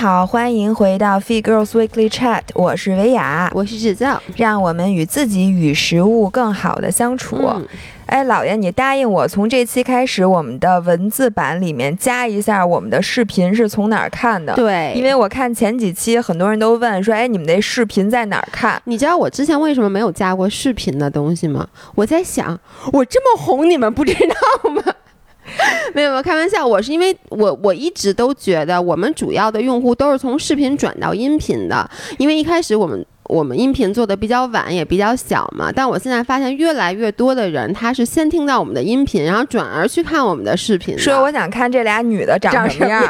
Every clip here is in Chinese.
好，欢迎回到 Feed Girls Weekly Chat，我是维雅，我是制造，让我们与自己与食物更好的相处。嗯哎，老爷，你答应我，从这期开始，我们的文字版里面加一下我们的视频是从哪儿看的？，对，因为我看前几期很多人都问说，哎，你们那视频在哪儿看？你知道我之前为什么没有加过视频的东西吗？我在想，我这么红，你们不知道吗？没有没有，开玩笑，我是因为我我一直都觉得我们主要的用户都是从视频转到音频的，因为一开始我们我们音频做的比较晚，也比较小嘛。但我现在发现越来越多的人，他是先听到我们的音频，然后转而去看我们的视频的。说我想看这俩女的长什么样，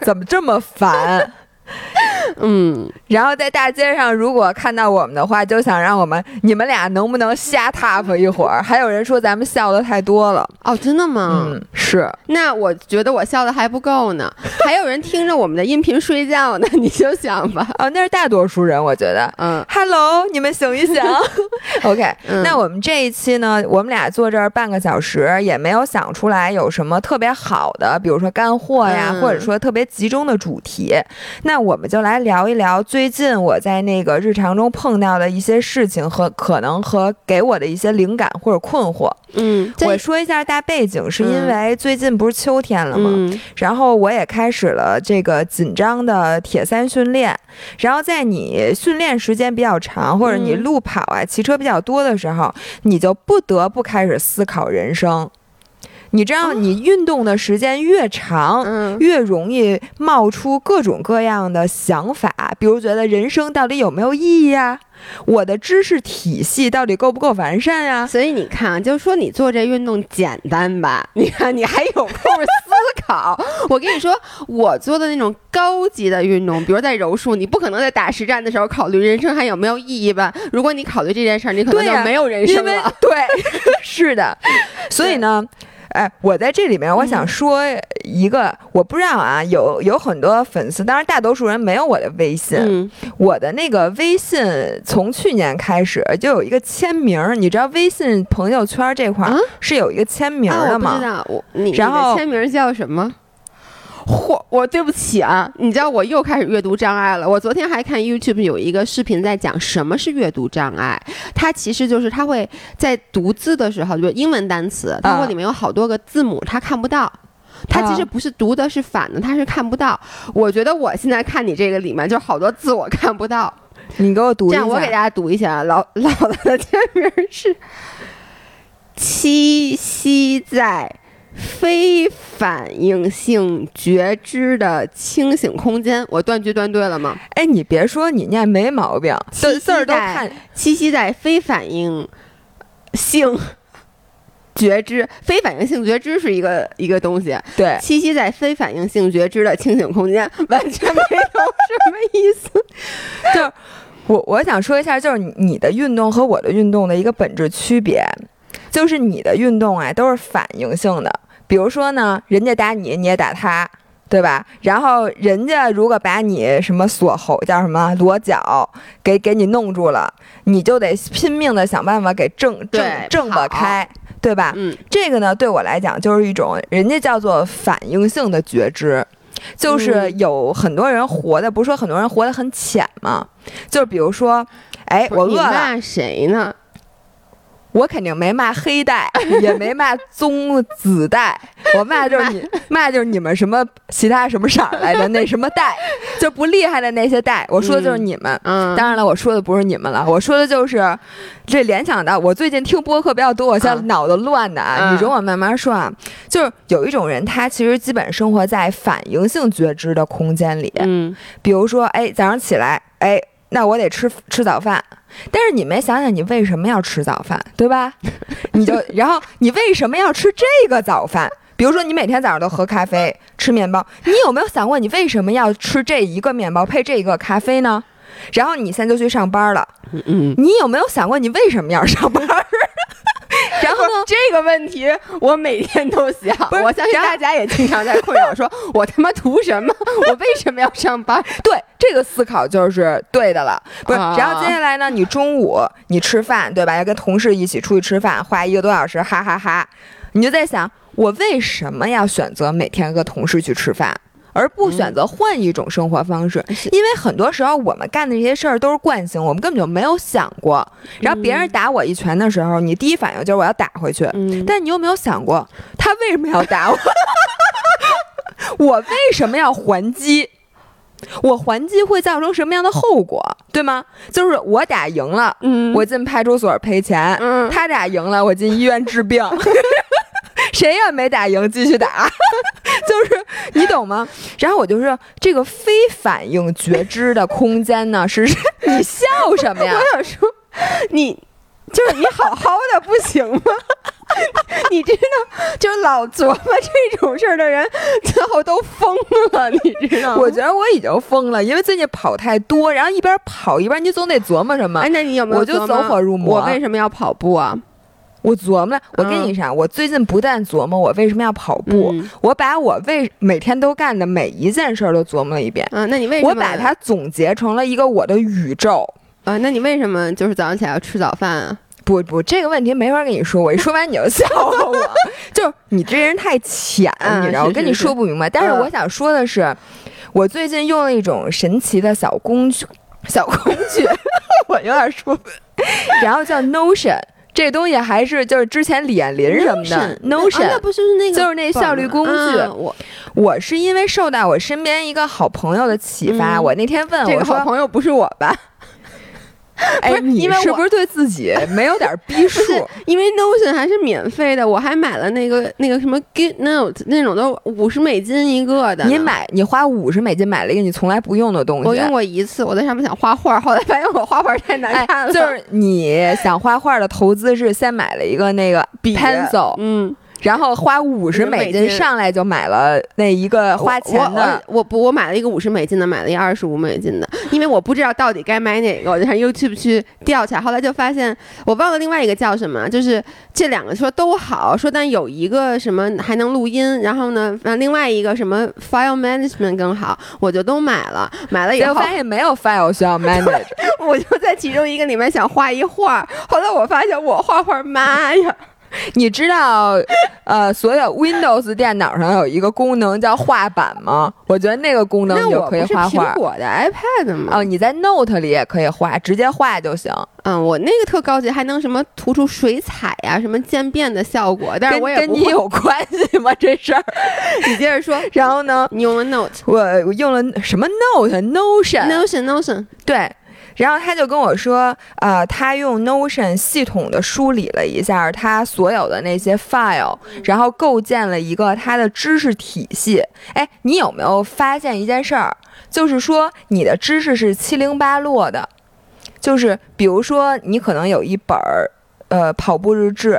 怎么这么烦？嗯，然后在大街上，如果看到我们的话，就想让我们你们俩能不能瞎 top 一会儿？还有人说咱们笑的太多了，哦，真的吗？嗯，是那我觉得我笑的还不够呢，还有人听着我们的音频睡觉呢，你就想吧。哦，那是大多数人，我觉得。嗯 Hello，你们醒一醒。OK，、嗯那我们这一期呢，我们俩坐这儿半个小时，也没有想出来有什么特别好的，比如说干货呀，嗯或者说特别集中的主题。那我们就来聊一聊最近我在那个日常中碰到的一些事情和可能和给我的一些灵感或者困惑。嗯，我说一下大背景，是因嗯为最近不是秋天了吗？嗯然后我也开始了这个紧张的铁三训练，然后在你训练时间比较长，或者你嗯路跑啊、骑车比较多的时候，你就不得不开始思考人生。你知道，你运动的时间越长，嗯越容易冒出各种各样的想法，比如觉得人生到底有没有意义呀？我的知识体系到底够不够完善呀？所以你看啊，就说你做这运动简单吧，你看你还有空思考。我跟你说，我做的那种高级的运动，比如在柔术，你不可能在打实战的时候考虑人生还有没有意义吧？如果你考虑这件事儿，你可能就没有人生了。对，是的，所以呢。哎，我在这里面，我想说一个，我不知道啊，有有很多粉丝，当然大多数人没有我的微信，嗯，我的那个微信从去年开始就有一个签名儿，你知道微信朋友圈这块是有一个签名的吗？我不知道，我你然后签名叫什么？嚯，我对不起啊，你知道我又开始阅读障碍了。我昨天还看 YouTube 有一个视频在讲什么是阅读障碍，它其实就是它会在读字的时候，就是英文单词，它会啊里面有好多个字母，它看不到。它其实啊不是读的是反的，它是看不到。我觉得我现在看你这个里面，就好多字我看不到。你给我读一下。这样，我给大家读一下啊，老老的的签名是七夕在非反应性觉知的清醒空间。我断句断对了吗？哎，你别说，你念没毛病，字七字儿都看。栖息在非反应性觉知，非反应性觉知是一个一个东西。对，栖息在非反应性觉知的清醒空间，完全没有什么意思。就是我我想说一下，就是你你的运动和我的运动的一个本质区别，就是你的运动啊都是反应性的，比如说呢，人家打你，你也打他。对吧？然后人家如果把你什么锁喉叫什么裸脚给给你弄住了，你就得拼命的想办法给挣挣挣吧开，对吧？嗯，这个呢，对我来讲就是一种人家叫做反应性的觉知，就是嗯有很多人活的，不是说很多人活得很浅嘛？就是比如说，哎，我饿了，骂谁呢？我肯定没骂黑带，也没骂棕紫带，我骂就是你 骂就是你们什么其他什么色儿来的那什么带，就不厉害的那些带，我说的就是你们。嗯，当然了，我说的不是你们了，我说的就是这联想到我最近听播客比较多，我现在嗯脑子乱的啊，嗯你容我慢慢说啊。就是有一种人，他其实基本生活在反应性觉知的空间里，嗯比如说，哎，早上起来，哎，那我得吃吃早饭。但是你没想想，你为什么要吃早饭，对吧？你就，然后你为什么要吃这个早饭？比如说，你每天早上都喝咖啡、吃面包，你有没有想过，你为什么要吃这一个面包配这一个咖啡呢？然后你现在就去上班了，嗯，你有没有想过，你为什么要上班？然后呢？这个问题我每天都想，我相信大家也经常在困扰，说 我他妈图什么？我为什么要上班？对，这个思考就是对的了。不是，啊然后接下来呢，你中午你吃饭，对吧？要跟同事一起出去吃饭，花一个多小时，哈哈哈你就在想，我为什么要选择每天跟同事去吃饭？而不选择换一种生活方式。是因为很多时候我们干的这些事儿都是惯性，我们根本就没有想过。然后别人打我一拳的时候，你第一反应就是我要打回去，嗯，但你有没有想过他为什么要打我？我为什么要还击？我还击会造成什么样的后果，对吗？就是我打赢了，嗯我进派出所赔钱；嗯他打赢了，我进医院治病。谁也没打赢，继续打，就是你懂吗？然后我就说，这个非反应觉知的空间呢，是 你笑什么呀？我想说，你就是你好好的不行吗？你知道，就是老琢磨这种事儿的人，最后都疯了，你知道吗？我觉得我已经疯了，因为最近跑太多，然后一边跑一边你总得琢磨什么哎，。那你有没有我就走火入魔我为什么要跑步啊？我琢磨，我跟你讲，我最近不但琢磨我为什么要跑步，嗯我把我为每天都干的每一件事儿都琢磨了一遍。嗯，那你为什么？我把它总结成了一个我的宇宙。啊，那你为什么就是早上起来要吃早饭啊？不不，这个问题没法跟你说，我一 说完你就笑话我，就是你这人太浅，嗯你知道，是我跟你说不明白。但是嗯我想说的是，我最近用了一种神奇的小工具，小工具，我有点说不，然后叫 Notion，这东西还是就是之前李彦霖什么的 Notion，啊那不就是那个就是那效率工具嗯我我是因为受到我身边一个好朋友的启发，嗯我那天问我好朋友不是我吧？：“哎，你是不是对自己 没有点逼数？”因为 Notion 还是免费的，我还买了那个那个什么 Good Note 那种都五十美金一个的。你买你花五十美金买了一个你从来不用的东西，我用过一次，我在上面想画画，后来发现我画画太难看哎，了。就是你想画画的投资是先买了一个那个笔 pencil，嗯，然后花五十美美金上来就买了那一个花钱的。我不，我买了一个五十美金的，买了一个二十五美金的，因为我不知道到底该买哪个，我就上 YouTube 去调起来，后来就发现我忘了另外一个叫什么，就是这两个说都好，说但有一个什么还能录音，然后呢，呃，另外一个什么 file management 更好，我就都买了，买了以后发现没有 file 需要 manage，我就在其中一个里面想画一画，后来我发现我画画，妈呀！你知道，呃，所有 Windows 电脑上有一个功能叫画板吗？我觉得那个功能就可以画画苹。果的 iPad 吗？哦，你在 Note 里也可以画，直接画就行。嗯，我那个特高级，还能什么涂出水彩呀、什么渐变的效果，但是跟我也。跟你有关系吗？这事儿？你接着说，然后呢，你用了 Note、我我用了什么 Note、Notion，Notion、Notion，对。然后他就跟我说，呃，他用 Notion 系统的梳理了一下他所有的那些 file，然后构建了一个他的知识体系。哎，你有没有发现一件事儿？就是说你的知识是七零八落的，就是比如说你可能有一本儿呃跑步日志，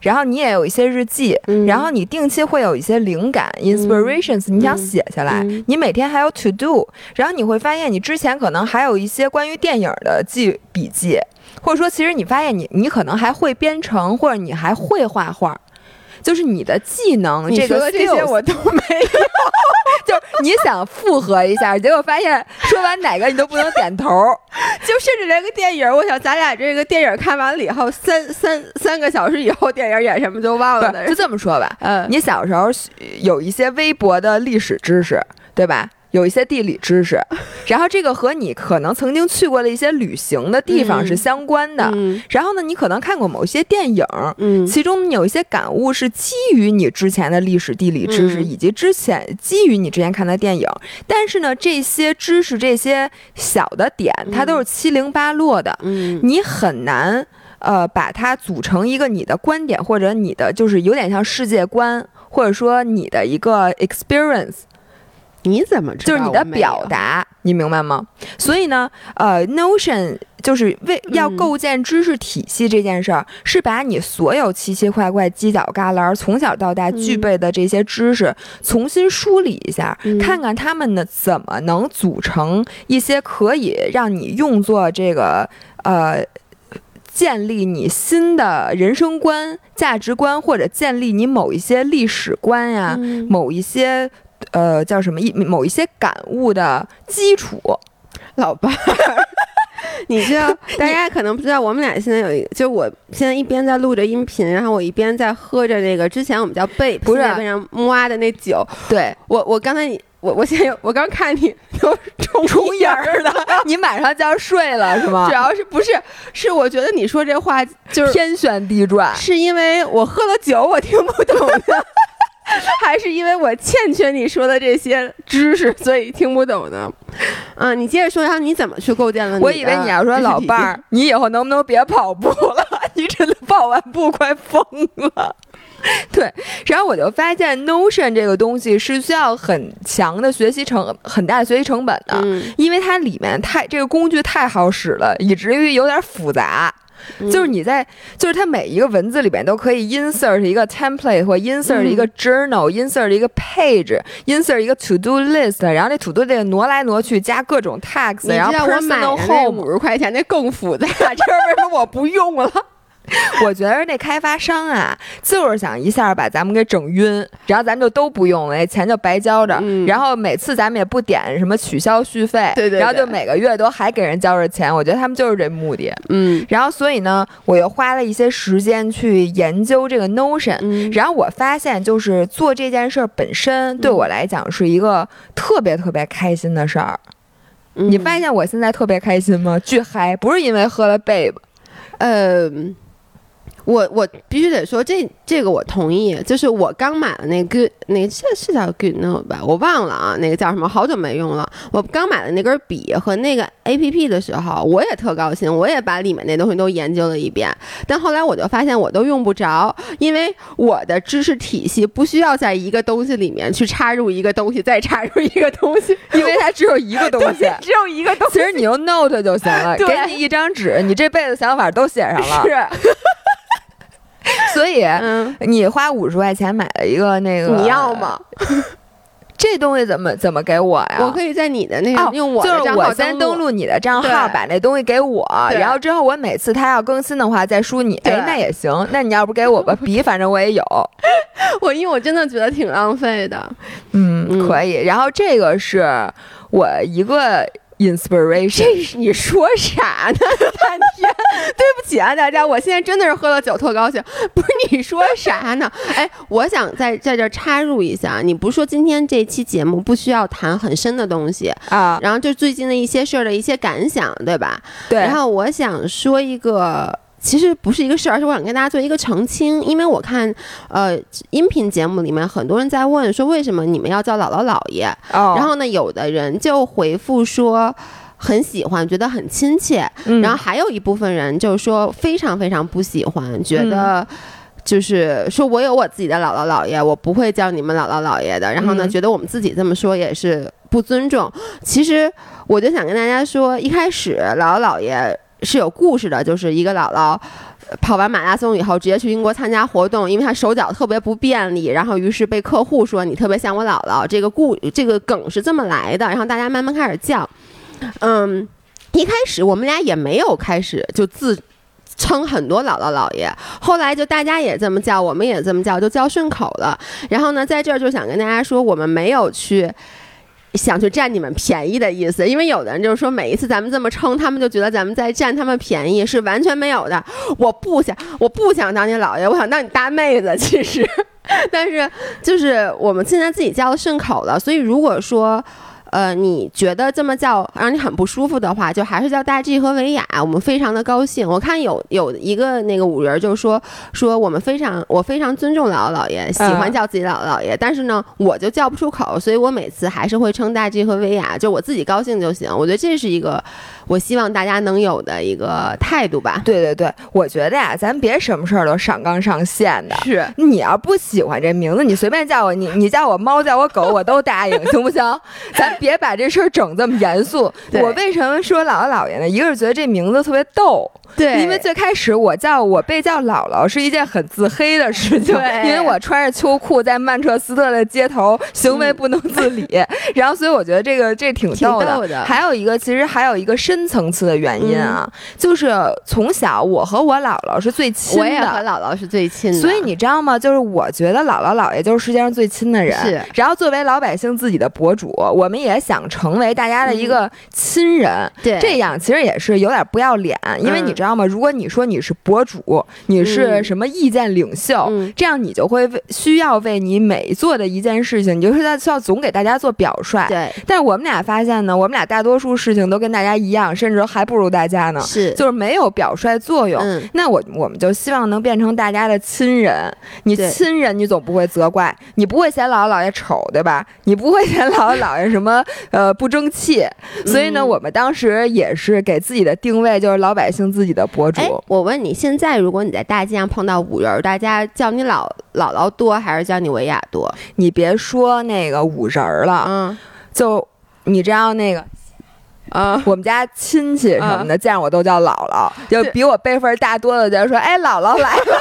然后你也有一些日记，嗯。然后你定期会有一些灵感、inspirations，你想写下来，嗯。你每天还有 to do，然后你会发现你之前可能还有一些关于电影的记笔记，或者说其实你发现你你可能还会编程，或者你还会画画。就是你的技能，这个这些我都没有。就是你想复合一下，结果发现说完哪个你都不能点头。就甚至连个电影，我想咱俩这个电影看完了以后，三三三个小时以后电影演什么就忘了就。这么说吧，嗯，你小时候有一些微薄的历史知识，对吧？有一些地理知识，然后这个和你可能曾经去过的一些旅行的地方是相关的。嗯然后呢，你可能看过某些电影，嗯其中有一些感悟是基于你之前的历史地理知识，嗯以及之前基于你之前看的电影。但是呢，这些知识这些小的点，它都是七零八落的，嗯你很难呃把它组成一个你的观点，或者你的就是有点像世界观，或者说你的一个 experience。你怎么知道就是你的表？达，你明白吗？所以呢，呃，Notion 就是为要嗯构建知识体系这件事儿，是把你所有奇奇怪怪、犄角旮旯从小到大具嗯备的这些知识，重新梳理一下，嗯看看他们呢怎么能组成一些可以让你用作这个呃。建立你新的人生观、价值观，或者建立你某一些历史观呀、嗯某一些呃叫什么一某一些感悟的基础。老伴儿，你知道，大家可能不知道，我们俩现在有一个，就我现在一边在录着音频，然后我一边在喝着那个之前我们叫贝不是那边上挖的那酒。对，我我刚才你我我现在我刚看你都重重眼儿的，你马上就要睡了是吗 主？要是不是是我觉得你说这话就 是天旋地转，是因为我喝了酒我听不懂的，还是因为我欠缺你说的这些知识，所以听不懂呢？嗯，你接着说，然后你怎么去构建了？我以为你要说老伴儿，，你以后能不能别跑步了？你真的跑完步快疯了。对，然后我就发现 Notion 这个东西是需要很强的学习成很大的学习成本的，嗯，因为它里面太这个工具太好使了，以至于有点复杂。嗯就是你在，就是它每一个文字里边都可以 insert 一个 template 或 insert 嗯一个 journal，insert 一个 page，insert 一个 to do list，然后那 to do list 挪来挪去，加各种 tags，然后我买 personal home 五十块钱那更复杂，这是为什么我不用了？我觉得那开发商啊，就是想一下把咱们给整晕，然后咱们就都不用了，那钱就白交着。嗯然后每次咱们也不点什么取消续费，对对对然后就每个月都还给人交着钱。我觉得他们就是这目的。嗯然后所以呢，我又花了一些时间去研究这个 Notion。嗯，然后我发现，就是做这件事儿本身对我来讲是一个特别特别开心的事儿。你发现现我现在特别开心吗？巨嗨，不是因为喝了 Babe，呃。我我必须得说，这这个我同意。就是我刚买的那个 Good，那个是是叫 Good Note 吧，我忘了啊，那个叫什么，好久没用了。我刚买的那根笔和那个 A P P 的时候，我也特高兴，我也把里面那东西都研究了一遍。但后来我就发现我都用不着，因为我的知识体系不需要在一个东西里面去插入一个东西，再插入一个东西，因为它只有一个东西。只有一个东西。其实你用 Note 就行了，给你一张纸，你这辈子想法都写上了。是，所以嗯，你花五十块钱买了一个那个，你要吗？？这东西怎么怎么给我呀？我可以在你的那个、哦，用我的就是我先登录你的账号，把那东西给我，然后之后我每次他要更新的话再输你，对哎，那也行。那你要不给我吧，笔反正我也有，我因为我真的觉得挺浪费的。嗯，嗯可以。然后这个是我一个 inspiration，你说啥呢？半天，对不起啊，大家，我现在真的是喝了酒，特高兴。不是你说啥呢？哎，我想在在这插入一下，你不是说今天这期节目不需要谈很深的东西，啊，然后就最近的一些事儿的一些感想，对吧？对，然后我想说一个。其实不是一个事儿，而是我想跟大家做一个澄清，因为我看，呃，音频节目里面很多人在问说，为什么你们要叫姥姥姥爷？哦，然后呢，有的人就回复说很喜欢，觉得很亲切。嗯然后还有一部分人就是说非常非常不喜欢，觉嗯得。就是说，我有我自己的姥姥姥爷，我不会叫你们姥姥姥爷的。然后呢，嗯觉得我们自己这么说也是不尊重。其实，我就想跟大家说，一开始姥姥姥爷是有故事的，就是一个姥姥。跑完马拉松以后，直接去英国参加活动，因为她手脚特别不便利，然后于是被客户说你特别像我姥姥。这个故这个梗是这么来的，然后大家慢慢开始叫，嗯，一开始我们俩也没有开始就自称很多姥姥姥爷，后来就大家也这么叫，我们也这么叫，就叫顺口了。然后呢，在这儿就想跟大家说，我们没有去。想去占你们便宜的意思，因为有的人就是说每一次咱们这么称，他们就觉得咱们在占他们便宜，是完全没有的。我不想，我不想当你姥爷，我想当你大妹子。其实，但是就是我们现在自己叫的顺口了，所以如果说。呃，你觉得这么叫让你很不舒服的话，就还是叫大 G 和维雅，我们非常的高兴。我看有有一个那个五人就说说我们非常我非常尊重姥姥姥爷，喜欢叫自己姥姥姥爷，但是呢，我就叫不出口，所以我每次还是会称大 G 和维雅，就我自己高兴就行。我觉得这是一个我希望大家能有的一个态度吧。对对对，我觉得呀，咱别什么事儿都上纲上线的。是，你要不喜欢这名字，你随便叫我，你你叫我猫，叫我狗，我都答应，行不行？咱别把这事儿整这么严肃。我为什么说姥姥姥爷呢？一个是觉得这名字特别逗，对，因为最开始我叫我被叫姥姥是一件很自黑的事情，对因为我穿着秋裤在曼彻斯特的街头，行为不能自理，然后所以我觉得这个这挺挺逗的。逗的还有一个，其实还有一个深层次的原因啊，就是从小我和我姥姥是最亲的我也和。姥姥是最亲的，所以你知道吗？就是我觉得姥姥姥爷就是世界上最亲的人。是然后作为老百姓自己的博主，我们也想成为大家的一个亲人。对这样其实也是有点不要脸，因为嗯你知道吗？如果你说你是博主，你是什么意见领袖，嗯这样你就会为需要为你每做的一件事情，你就是在需要总给大家做表率。对，但是我们俩发现呢，我们俩大多数事情都跟大家一样，甚至还不如大家呢，是，就是没有表率作用。嗯，那我我们就希望能变成大家的亲人。你亲人，你总不会责怪，你不会嫌姥姥姥爷丑，对吧？你不会嫌姥姥姥爷什么呃不争气。所以呢，嗯我们当时也是给自己的定位就是老百姓自己的博主。哎，我问你，现在如果你在大街上碰到五人，大家叫你姥姥姥多还是叫你维亚多？你别说那个五人了，嗯就你知道那个啊，我们家亲戚什么的，见我都叫姥姥，就比我辈分大多的就说：“哎，姥姥来了。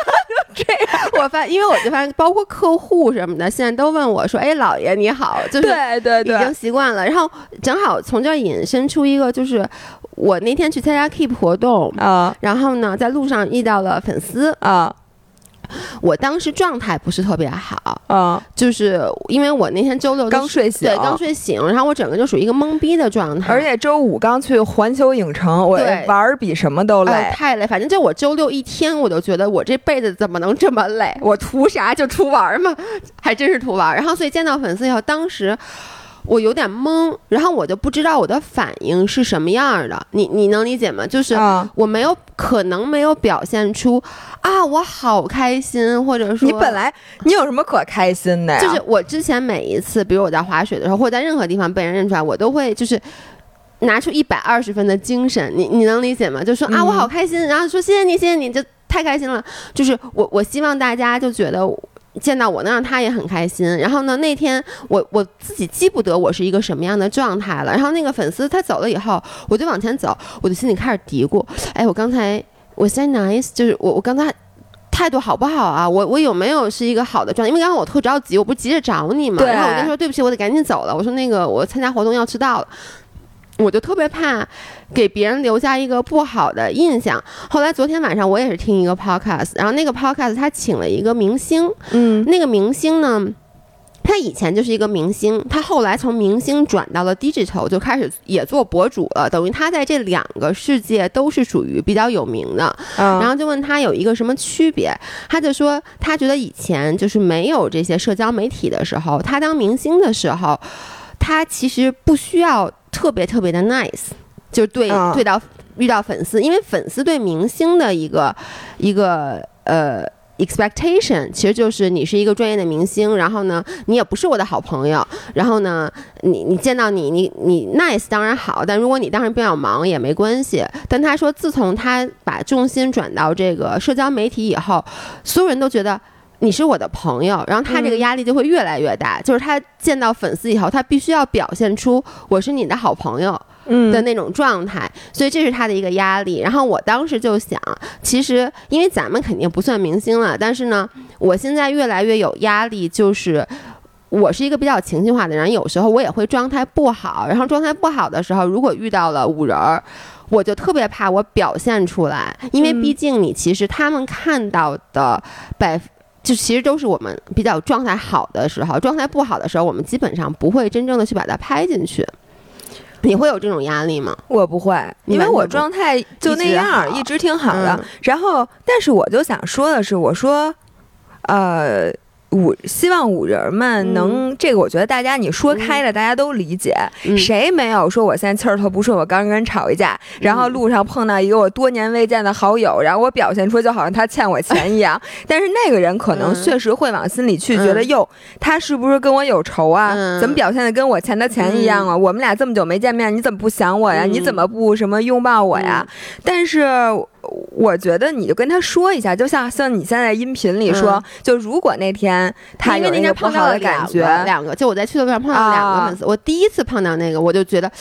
我发，因为我就发现，包括客户什么的，现在都问我说：“哎，老爷你好。”就是对对对已经习惯了。然后正好从这儿引申出一个，就是我那天去参加 Keep 活动。啊然后呢，在路上遇到了粉丝，啊我当时状态不是特别好，啊！就是因为我那天周六刚睡醒，对刚睡醒，然后我整个就属于一个懵逼的状态，而且周五刚去环球影城，我对玩儿比什么都累。哎太累。反正就我周六一天，我都觉得我这辈子怎么能这么累？我图啥？就图玩嘛，还真是图玩。然后所以见到粉丝以后，当时。我有点懵，然后我就不知道我的反应是什么样的，你你能理解吗？就是啊，我没有可能没有表现出啊，我好开心，或者说你本来你有什么可开心的呀？就是我之前每一次，比如我在滑雪的时候，或者在任何地方被人认出来，我都会就是拿出一百二十分的精神，你你能理解吗？就说啊，嗯我好开心，然后说谢谢你，谢谢你，就太开心了。就是我我希望大家就觉得。见到我能让他也很开心，然后呢，那天我我自己记不得我是一个什么样的状态了。然后那个粉丝他走了以后，我就往前走，我就心里开始嘀咕：哎，我刚才我 say nice，就是我我刚才态度好不好啊？我我有没有是一个好的状态？因为刚刚我特着急，我不是急着找你嘛。然后我就说对不起，我得赶紧走了。我说那个我参加活动要迟到了。我就特别怕给别人留下一个不好的印象。后来昨天晚上我也是听一个 podcast，然后那个 podcast 他请了一个明星，嗯那个明星呢，他以前就是一个明星，他后来从明星转到了 digital，就开始也做博主了，等于他在这两个世界都是属于比较有名的。然然后就问他有一个什么区别，他就说他觉得以前就是没有这些社交媒体的时候，他当明星的时候，他其实不需要特别特别的 nice，就对、嗯对到遇到粉丝，因为粉丝对明星的一个一个呃。expectation 其实就是你是一个专业的明星，然后呢，你也不是我的好朋友，然后呢，你你见到你你你 nice 当然好，但如果你当时比较忙也没关系。但他说，自从他把重心转到这个社交媒体以后，所有人都觉得。你是我的朋友，然后他这个嗯压力就会越来越大。就是他见到粉丝以后，他必须要表现出我是你的好朋友，嗯的那种状态，所以这是他的一个压力。然后我当时就想，其实因为咱们肯定不算明星了，但是呢，我现在越来越有压力，就是。我是一个比较情绪化的人，有时候我也会状态不好，然后状态不好的时候，如果遇到了五人儿，我就特别怕我表现出来，因为嗯毕竟你其实他们看到的百就其实都是我们比较状态好的时候，状态不好的时候，我们基本上不会真正的去把它拍进去。你会有这种压力吗？我不会，因为我状态就那样儿，一直好一直挺好的。嗯然后，但是我就想说的是，我说，呃。五希望五人儿们能、这个，我觉得大家你说开了，大家都理解。嗯谁没有说我现在气儿特不顺，我刚跟人吵一架，然后路上碰到一个我多年未见的好友，然后我表现出就好像他欠我钱一样，但是那个人可能嗯确实会往心里去，嗯觉得哟，他是不是跟我有仇啊？嗯怎么表现的跟我欠他钱一样啊？我们俩这么久没见面，你怎么不想我呀？嗯你怎么不什么拥抱我呀？但是我觉得你就跟他说一下，就像像你现在音频里说，嗯就如果那天他因为那天碰到的感觉，两个就我在去的路上碰到了两个粉丝，我第一次碰到那个，我就觉得。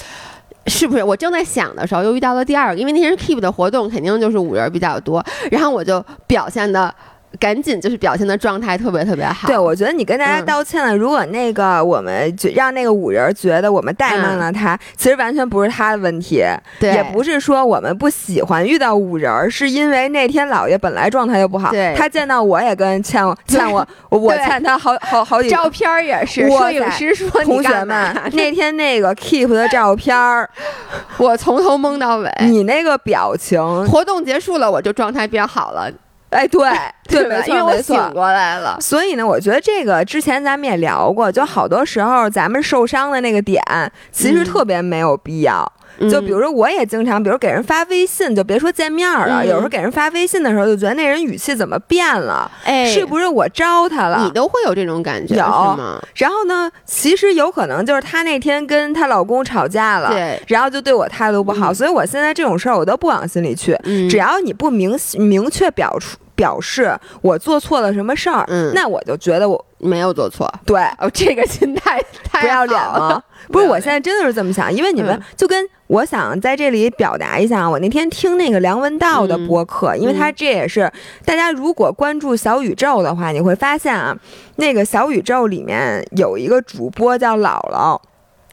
是不是我正在想的时候，又遇到了第二个？因为那天是 Keep 的活动，肯定就是五人比较多。然后我就表现的赶紧就是表现的状态特别特别好。对，我觉得你跟大家嗯道歉了。如果那个我们就让那个五人觉得我们怠慢了他，其实完全不是他的问题，也不是说我们不喜欢遇到五人，是因为那天姥爷本来状态就不好。对他见到我也跟欠我欠我，我欠他好好好几照片儿也是，哇摄影师说你同学们，那天那个 keep 的照片儿，我从头蒙到尾。你那个表情，活动结束了，我就状态变好了，哎，对 对，吧没错因为我醒没错。过来了。所以呢，我觉得这个之前咱们也聊过，就好多时候咱们受伤的那个点，其实嗯特别没有必要。就比嗯如说，我也经常，比如给人发微信，就别说见面了，嗯有时候给人发微信的时候，就觉得那人语气怎么变了，哎，是不是我招他了？你都会有这种感觉有吗？然后呢，其实有可能就是她那天跟她老公吵架了，对，然后就对我态度不好，嗯所以我现在这种事儿我都不往心里去。嗯，只要你不明明确表出表示我做错了什么事儿，嗯那我就觉得我没有做错。对哦，这个心态 太不要脸了？不是，我现在真的是这么想，因为你们嗯就跟我想在这里表达一下，我那天听那个梁文道的嗯播客，因为他这也是大家如果关注小宇宙的话，你会发现啊，那个小宇宙里面有一个主播叫姥姥。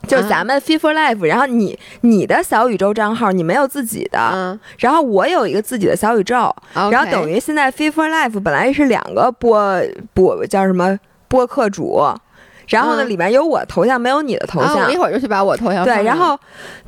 就咱们 Fit for Life，、然后你你的小宇宙账号你没有自己的，嗯，然后我有一个自己的小宇宙，然后等于于现在 Fit for Life 本来是两个播播叫什么播客主，然后呢、嗯里面有我头像，没有你的头啊，像。我一会儿就去把我头像放对，上然后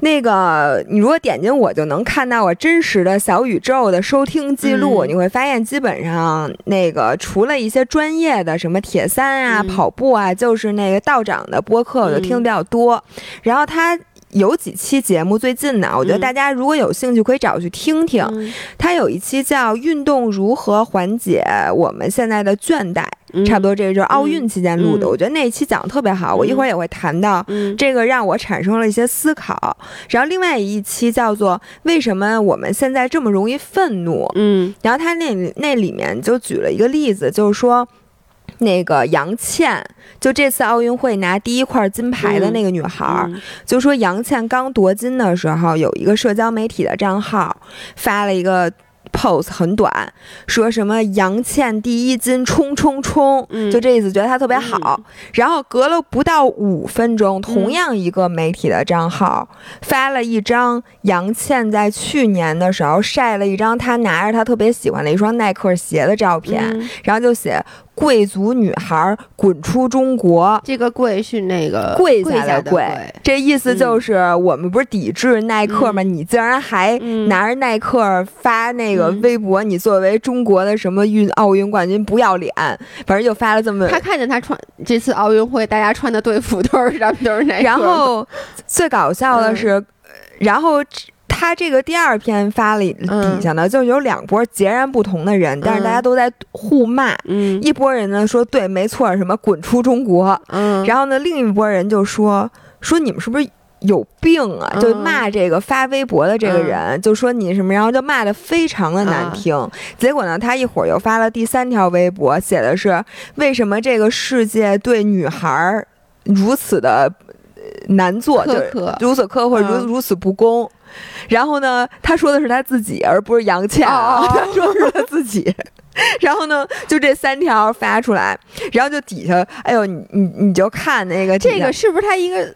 那个你如果点进我就能看到我真实的小宇宙的收听记录，嗯你会发现基本上那个除了一些专业的什么铁三啊、嗯跑步啊，就是那个道长的播客我就听的比较多，然后他。有几期节目最近呢，我觉得嗯大家如果有兴趣可以找去听听。嗯他有一期叫《运动如何缓解我们现在的倦怠》，嗯差不多这个就是奥运期间录的。嗯我觉得那一期讲得特别好，我一会儿也会谈到。嗯这个让我产生了一些思考，然后另外一期叫做“为什么我们现在这么容易愤怒嗯”，然后他那里那里面就举了一个例子，就是说那个杨倩，就这次奥运会拿第一块金牌的那个女孩就说杨倩刚夺金的时候，有一个社交媒体的账号发了一个 pose 很短，说什么杨倩第一金冲冲冲，嗯。就这意思，觉得她特别好。然后隔了不到五分钟，同样一个媒体的账号发了一张杨倩在去年的时候晒了一张她拿着她特别喜欢的一双耐克鞋的照片，嗯。然后就写“贵族女孩滚出中国”。这个贵是那个跪下的下的跪，这意思就是我们不是抵制耐克吗？你竟然还嗯。拿着耐克发那个嗯。微博，你作为中国的什么运奥运冠军不要脸，反正就发了这么。他看见他穿这次奥运会大家穿的队服都是上面都是耐克，然后最搞笑的是，嗯。然后他这个第二篇发了嗯底下呢，就有两波截然不同的人，但是大家都在互骂。嗯一波人呢说对，没错，什么滚出中国，嗯，然后呢，另一波人就说说你们是不是有病啊？嗯就骂这个发微博的这个人，就说你什么，然后就骂的非常的难听。嗯结果呢，他一会儿又发了第三条微博，写的是为什么这个世界对女孩儿如此的呃难做，就如此苛刻，如嗯如此不公。然后呢，他说的是他自己，而不是杨倩啊，他说的是他自己。然后呢，就这三条发出来，然后就底下，哎呦，你你你就看那个这个是不是他一个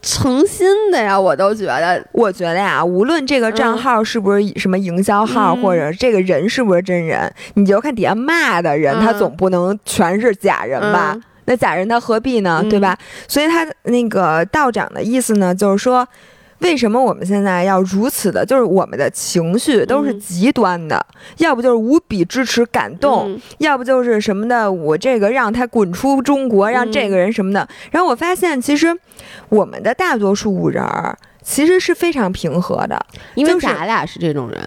诚心的呀？我都觉得，我觉得呀，无论这个账号是不是什么营销号，嗯或者这个人是不是真人，你就看底下骂的人，嗯他总不能全是假人吧？嗯那假人他何必呢？嗯对吧？所以他那个道长的意思呢，就是说。为什么我们现在要如此的？就是我们的情绪都是嗯极端的，要不就是无比支持、感动，嗯要不就是什么的，我这个让他滚出中国，让这个人什么的。然后我发现，其实我们的大多数人儿其实是非常平和的，因为就是咱俩是这种人，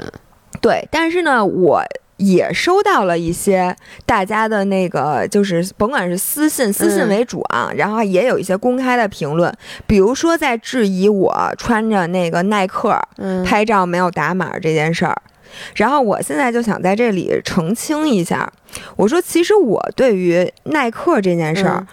对。但是呢，我也收到了一些大家的那个，就是甭管是私信，私信嗯。为主啊，然后也有一些公开的评论，比如说在质疑我穿着那个耐克嗯，拍照没有打码这件事儿。然后我现在就想在这里澄清一下，我说其实我对于耐克这件事儿，嗯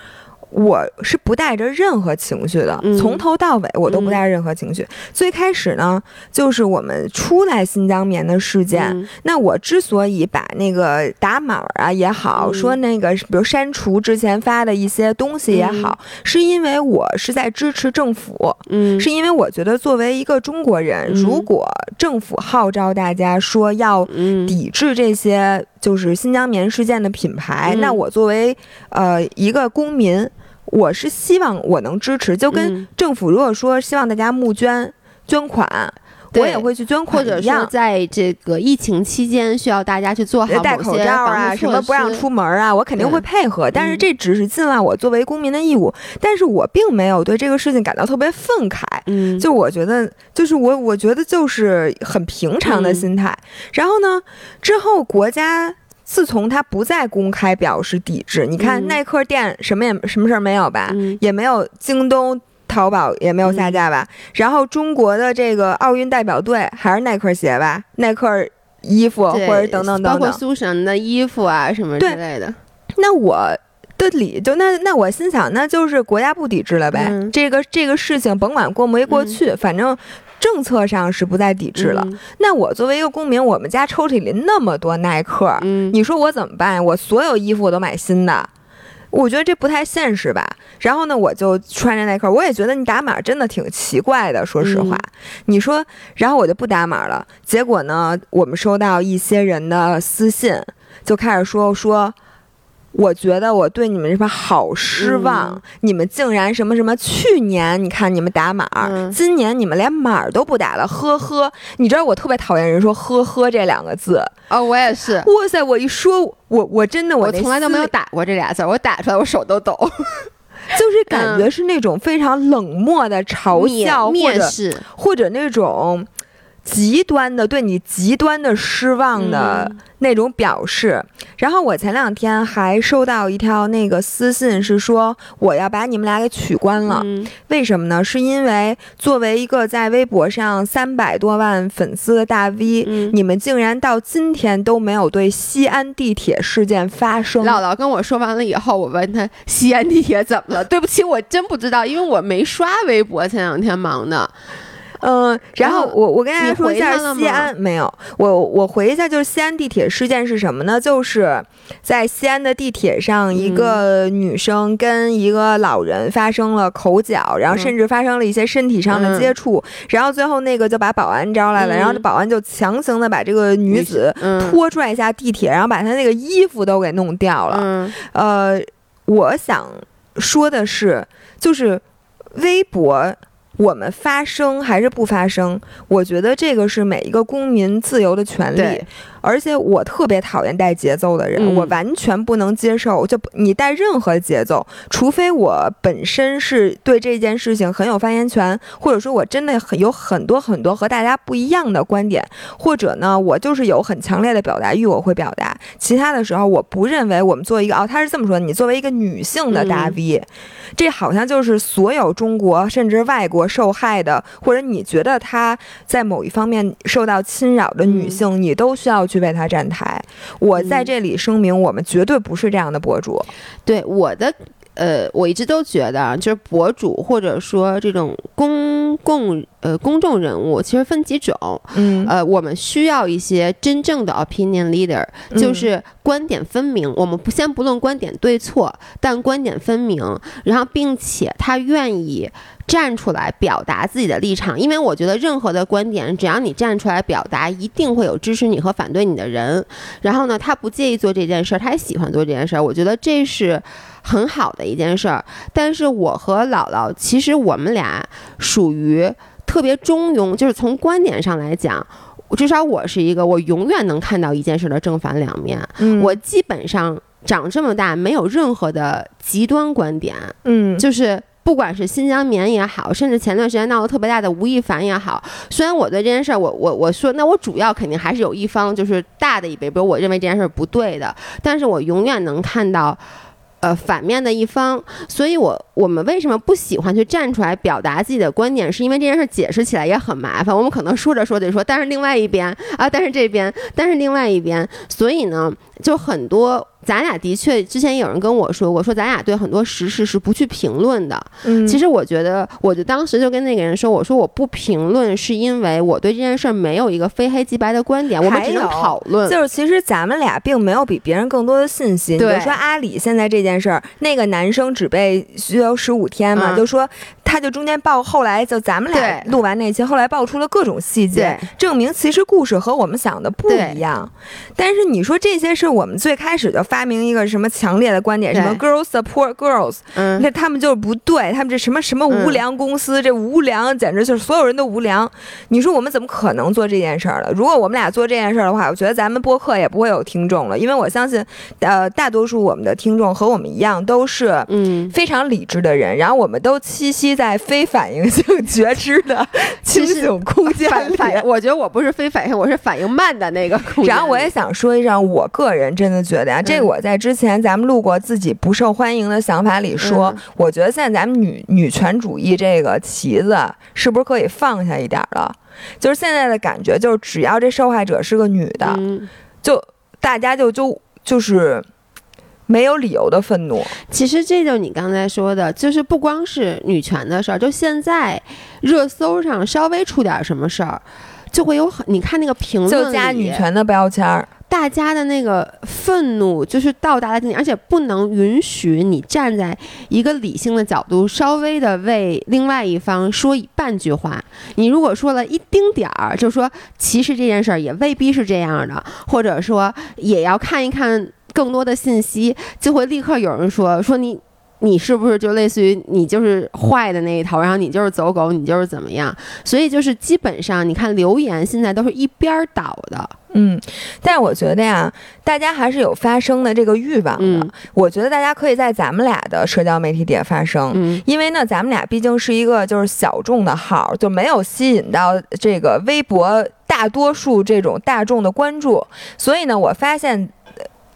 我是不带着任何情绪的，嗯。从头到尾我都不带任何情绪。最开始呢，就是我们出来新疆棉的事件。嗯。那我之所以把那个打码啊也好，嗯。说那个比如删除之前发的一些东西也好，是因为我是在支持政府，嗯，是因为我觉得作为一个中国人，嗯。如果政府号召大家说要嗯。抵制这些就是新疆棉事件的品牌，嗯。那我作为呃一个公民，我是希望我能支持，就跟嗯政府如果说希望大家募捐捐款，我也会去捐款或者说。在这个疫情期间，需要大家去做好戴口罩啊，什么不让出门啊，我肯定会配合。但是嗯这只是尽了我作为公民的义务，但是我并没有对这个事情感到特别愤慨。嗯，就我觉得，就是我，我觉得就是很平常的嗯心态。然后呢，之后国家自从他不再公开表示抵制，你看嗯耐克店什么也什么事儿没有吧，嗯也没有京东。淘宝也没有下架吧，然后中国的这个奥运代表队还是耐克鞋吧，耐克衣服或者等等等等包括。苏神的衣服啊什么之类的，那我的理就那那我心想，那就是国家不抵制了呗。嗯这个这个事情甭管过没过去，反正政策上是不再抵制了。嗯那我作为一个公民，我们家抽屉里那么多耐克，嗯，你说我怎么办？我所有衣服我都买新的。我觉得这不太现实吧。然后呢，我就穿着耐克，我也觉得你打码真的挺奇怪的。说实话，嗯你说，然后我就不打码了。结果呢，我们收到一些人的私信，就开始说说。我觉得我对你们这边好失望，嗯你们竟然什么什么？去年你看你们打码，嗯今年你们连码都不打了，呵呵。你知道我特别讨厌人说“呵呵”这两个字，哦，我也是。哇塞！我一说，我我真的那我从来都没有打过这俩字儿，我打出来我手都抖，就是感觉是那种非常冷漠的嘲笑，或者或者那种极端的对你极端的失望的嗯那种表示。然后我前两天还收到一条那个私信，是说我要把你们俩给取关了。嗯为什么呢？是因为作为一个在微博上三百多万粉丝的大 V，、嗯。你们竟然到今天都没有对西安地铁事件发声。姥姥跟我说完了以后，我问他西安地铁怎么了？对不起，我真不知道，因为我没刷微博，前两天忙的。嗯，然后我我跟大家说一下西安没有，我我回一下，就是西安地铁事件是什么呢？就是在西安的地铁上，一个女生跟一个老人发生了口角，然后嗯甚至发生了一些身体上的接触，然后最后那个就把保安招来了，嗯然后这保安就强行的把这个女子嗯拖拽下地铁，然后把她那个衣服都给弄掉了。嗯呃，我想说的是，就是微博。我们发声还是不发声？我觉得这个是每一个公民自由的权利。而且我特别讨厌带节奏的人，嗯我完全不能接受。就你带任何节奏，除非我本身是对这件事情很有发言权，或者说我真的很有很多很多和大家不一样的观点，或者呢，我就是有很强烈的表达欲，我会表达。其他的时候，我不认为我们作为一个哦，他是这么说，你作为一个女性的大嗯 V，、这好像就是所有中国甚至外国受害的，或者你觉得她在某一方面受到侵扰的女嗯性，你都需要去为他站台。我在嗯这里声明，我们绝对不是这样的博主。对我的。呃，我一直都觉得啊，就是博主或者说这种公共呃公众人物，其实分几种。嗯呃，我们需要一些真正的 opinion leader，就是观点分明。我们不先不论观点对错，但观点分明，然后并且他愿意站出来表达自己的立场。因为我觉得任何的观点，只要你站出来表达，一定会有支持你和反对你的人。然后呢，他不介意做这件事儿，他也喜欢做这件事儿。我觉得这是很好的一件事儿。但是我和姥姥，其实我们俩属于特别中庸，就是从观点上来讲。至少我是一个，我永远能看到一件事的正反两面。嗯我基本上长这么大没有任何的极端观点，嗯就是不管是新疆棉也好，甚至前段时间闹得特别大的吴亦凡也好，虽然我对这件事儿，我我我说，那我主要肯定还是有一方就是大的一辈，比如我认为这件事儿不对的，但是我永远能看到。呃，反面的一方，所以我我们为什么不喜欢去站出来表达自己的观点，是因为这件事解释起来也很麻烦。我们可能说着说着说，但是另外一边啊，但是这边，但是另外一边，所以呢，就很多咱俩的确之前有人跟我说过，说咱俩对很多时事是不去评论的。嗯其实我觉得，我就当时就跟那个人说，我说我不评论是因为我对这件事儿没有一个非黑即白的观点，我们只能讨论。就是其实咱们俩并没有比别人更多的信息。你对就说阿里现在这件事儿，那个男生只被拘留十五天嘛，嗯就说他就中间爆，后来就咱们俩录完那期，后来爆出了各种细节，证明其实故事和我们想的不一样。但是你说这些是我们最开始就发明一个什么强烈的观点，什么 girls support girls，嗯，那他们就是不对，他们这什么什么无良公司，这无良简直就是所有人都无良。你说我们怎么可能做这件事儿了？如果我们俩做这件事儿的话，我觉得咱们播客也不会有听众了，因为我相信，呃，大多数我们的听众和我们一样都是。嗯，非常理智的人，然后我们都栖息在非反应性觉知的清醒空间里。反反，我觉得我不是非反应，我是反应慢的那个空间。然后我也想说一声，我个人真的觉得呀、这我在之前咱们录过自己不受欢迎的想法里说，嗯我觉得现在咱们女女权主义这个旗子是不是可以放下一点了？就是现在的感觉，就是只要这受害者是个女的，嗯，就大家就就就是没有理由的愤怒。其实这就你刚才说的，就是不光是女权的事儿，就现在热搜上稍微出点什么事儿，就会有很你看那个评论就加女权的标签儿，大家的那个愤怒就是到达了顶点，而且不能允许你站在一个理性的角度，稍微的为另外一方说半句话。你如果说了一丁点儿，就说其实这件事儿也未必是这样的，或者说也要看一看更多的信息，就会立刻有人说说你。你是不是就类似于你就是坏的那一头，然后你就是走狗，你就是怎么样？所以就是基本上你看留言现在都是一边儿倒的，嗯，但是我觉得呀，大家还是有发声的这个欲望的。嗯我觉得大家可以在咱们俩的社交媒体底下发声。嗯因为呢，咱们俩毕竟是一个就是小众的号，就没有吸引到这个微博大多数这种大众的关注，所以呢，我发现。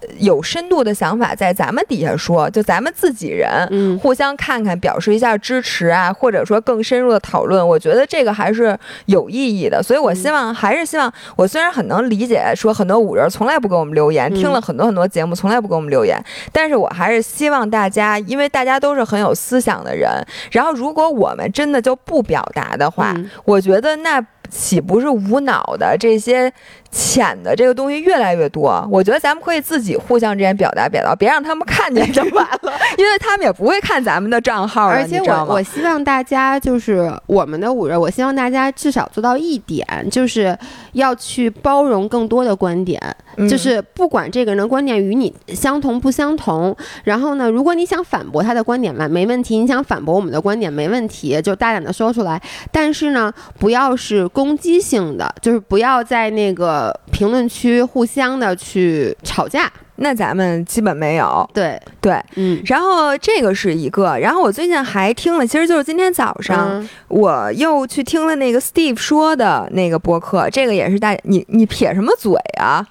呃有深度的想法在咱们底下说，就咱们自己人，嗯互相看看，表示一下支持啊，或者说更深入的讨论，我觉得这个还是有意义的。所以我希望，还是希望，我虽然很能理解说很多五人从来不给我们留言，嗯听了很多很多节目从来不给我们留言，但是我还是希望大家，因为大家都是很有思想的人，然后如果我们真的就不表达的话，嗯我觉得那岂不是无脑的这些浅的这个东西越来越多？我觉得咱们可以自己互相之间表达表达，别让他们看见就完了，因为他们也不会看咱们的账号了，而且我我希望大家就是我们的五人，我希望大家至少做到一点，就是要去包容更多的观点，嗯就是不管这个人的观点与你相同不相同，然后呢，如果你想反驳他的观点嘛，没问题；你想反驳我们的观点没问题，就大胆的说出来。但是呢，不要是攻击性的，就是不要在那个评论区互相的去吵架。那咱们基本没有对，对。嗯。然后这个是一个，然后我最近还听了，其实就是今天早上、嗯我又去听了那个 Steve 说的那个播客，这个也是大你你撇什么嘴啊？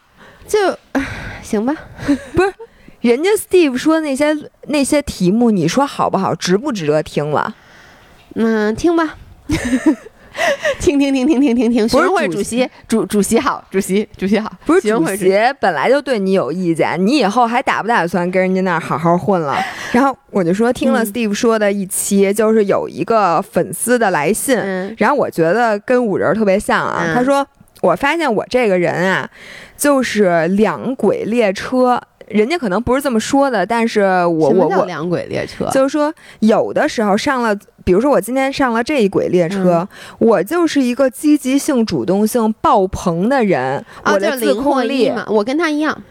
就行吧，不是人家 Steve 说那些那些题目，你说好不好，值不值得听了？嗯，听吧，听听听听听听听。学不是生会主主席，主主席好，主席主席好，不是主席本来就对你有意见，你以后还打不打算跟人家那儿好好混了？然后我就说听了嗯 Steve 说的一期，就是有一个粉丝的来信，嗯然后我觉得跟五人特别像啊。嗯他说我发现我这个人啊，就是两轨列车，人家可能不是这么说的，但是我我我两轨列车？就是说，有的时候上了，比如说我今天上了这一轨列车，嗯我就是一个积极性、主动性爆棚的人，啊，我的自控力我跟他一样。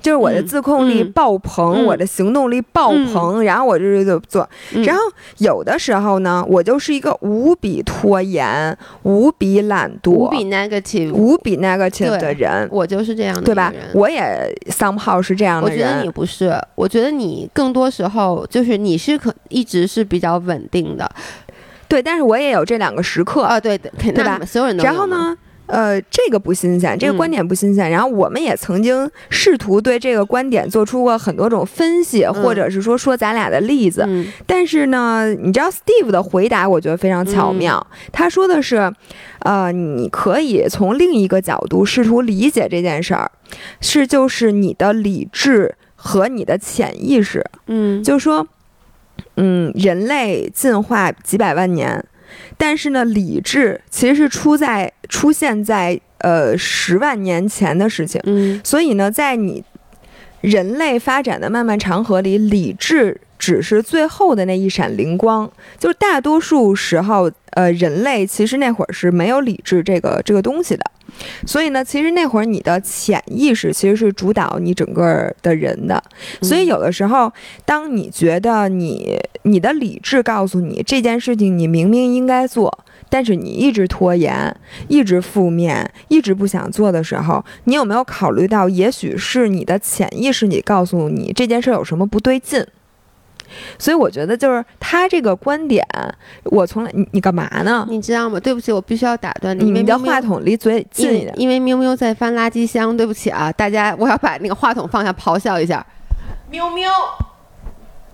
就是我的嗯自控力嗯爆棚，嗯我的行动力爆棚，然后我就是就做。嗯然后有的时候呢，我就是一个无比拖延、无比懒惰、无比 negative，无比 negative 的人，我就是这样的对吧？我也 somehow 是这样的我觉得你。不是，我觉得你更多时候就是你是可一直是比较稳定的对，但是我也有这两个时刻。啊，对对，吧？然后呢？呃，这个不新鲜，这个嗯观点不新鲜。然后我们也曾经试图对这个观点做出过很多种分析，或者是说说咱俩的例子。嗯但是呢，你知道 Steve 的回答，我觉得非常巧妙。他说的是，呃，你可以从另一个角度试图理解这件事儿，是就是你的理智和你的潜意识，嗯，就是说，嗯，人类进化几百万年，但是呢，理智其实是出在出现在呃十万年前的事情。嗯所以呢，在你人类发展的漫漫长河里，理智只是最后的那一闪灵光。就是大多数时候，呃，人类其实那会儿是没有理智这个这个东西的。所以呢，其实那会儿你的潜意识其实是主导你整个的人的。所以有的时候，当你觉得你你的理智告诉你这件事情你明明应该做，但是你一直拖延，一直负面，一直不想做的时候，你有没有考虑到，也许是你的潜意识你告诉你这件事有什么不对劲？所以我觉得就是他这个观点，我从来你你干嘛呢？你知道吗？对不起，我必须要打断你，你的话筒离嘴因近一点。因为喵喵在翻垃圾箱，对不起啊，大家，我要把那个话筒放下，咆哮一下，喵喵。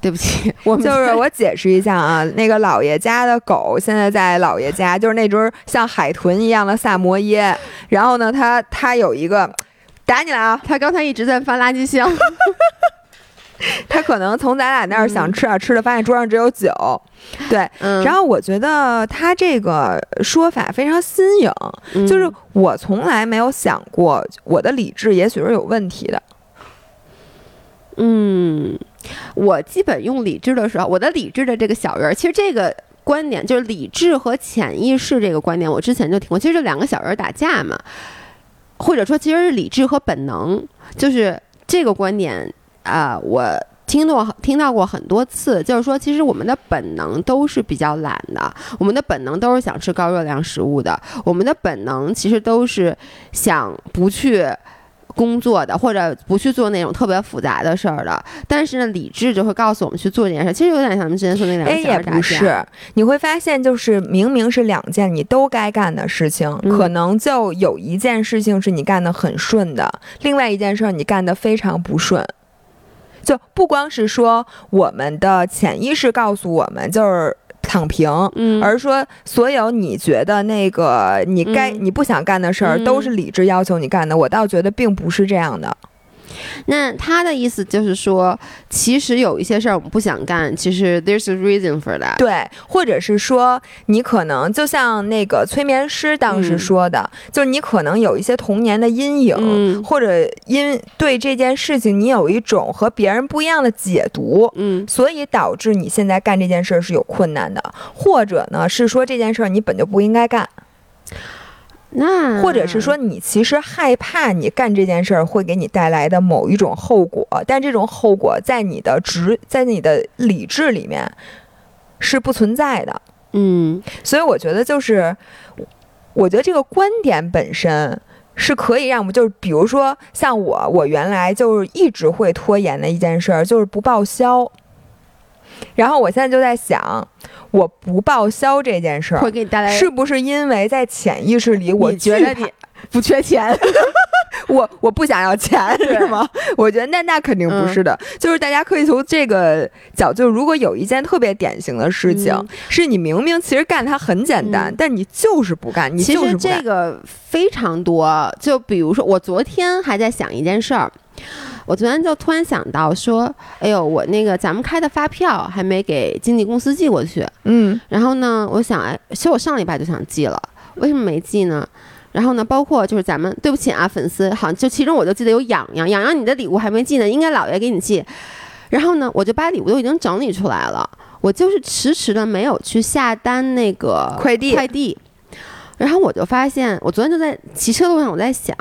对不起，我们就是我解释一下啊，那个姥爷家的狗现在在姥爷家，就是那只像海豚一样的萨摩耶。然后呢，它它有一个打你了啊，它刚才一直在翻垃圾箱。它可能从咱俩那儿想吃点吃的，发现桌上只有酒。对，嗯，然后我觉得他这个说法非常新颖，嗯就是我从来没有想过我的理智也许是有问题的。嗯，我基本用理智的时候，我的理智的这个小人儿，其实这个观点就是理智和潜意识这个观点，我之前就听过。其实这两个小人儿打架嘛，或者说其实是理智和本能，就是这个观点啊、我。听到听到过很多次，就是说，其实我们的本能都是比较懒的，我们的本能都是想吃高热量食物的，我们的本能其实都是想不去工作的，或者不去做那种特别复杂的事儿的。但是呢，理智就会告诉我们去做这件事儿。其实有点像咱们之前说那两个哎，也小人打架不是，你会发现，就是明明是两件你都该干的事情，嗯可能就有一件事情是你干得很顺的，另外一件事儿你干得非常不顺。就不光是说我们的潜意识告诉我们就是躺平，嗯，而说所有你觉得那个你该、嗯你不想干的事儿，嗯都是理智要求你干的。我倒觉得并不是这样的。那他的意思就是说，其实有一些事儿我们不想干，其实 there's a reason for that。对，或者是说，你可能就像那个催眠师当时嗯说的，就是你可能有一些童年的阴影，嗯或者因对这件事情你有一种和别人不一样的解读。嗯所以导致你现在干这件事儿是有困难的，或者呢是说这件事儿你本就不应该干，那或者是说你其实害怕你干这件事儿会给你带来的某一种后果，但这种后果在你的直在你的理智里面是不存在的。嗯所以我觉得就是，我觉得这个观点本身是可以让我们就是，比如说像我，我原来就是一直会拖延的一件事儿，就是不报销。然后我现在就在想，我不报销这件事儿，会给你带来是不是因为在潜意识里我觉得你 不缺钱？我我不想要钱是吗？我觉得那那肯定不是的，嗯就是大家可以从这个角度，如果有一件特别典型的事情，嗯是你明明其实干它很简单，嗯但你就是不干，你其实就是不干。这个非常多，就比如说，我昨天还在想一件事儿，我昨天就突然想到说，哎呦，我那个咱们开的发票还没给经纪公司寄过去，嗯然后呢，我想，哎，其实我上礼拜就想寄了，为什么没寄呢？然后呢，包括就是咱们，对不起啊，粉丝，好像就其中我就记得有痒痒，痒痒你的礼物还没寄呢，应该姥爷给你寄。然后呢，我就把礼物都已经整理出来了，我就是迟迟的没有去下单那个快递快递。然后我就发现，我昨天就在骑车路上，我在想，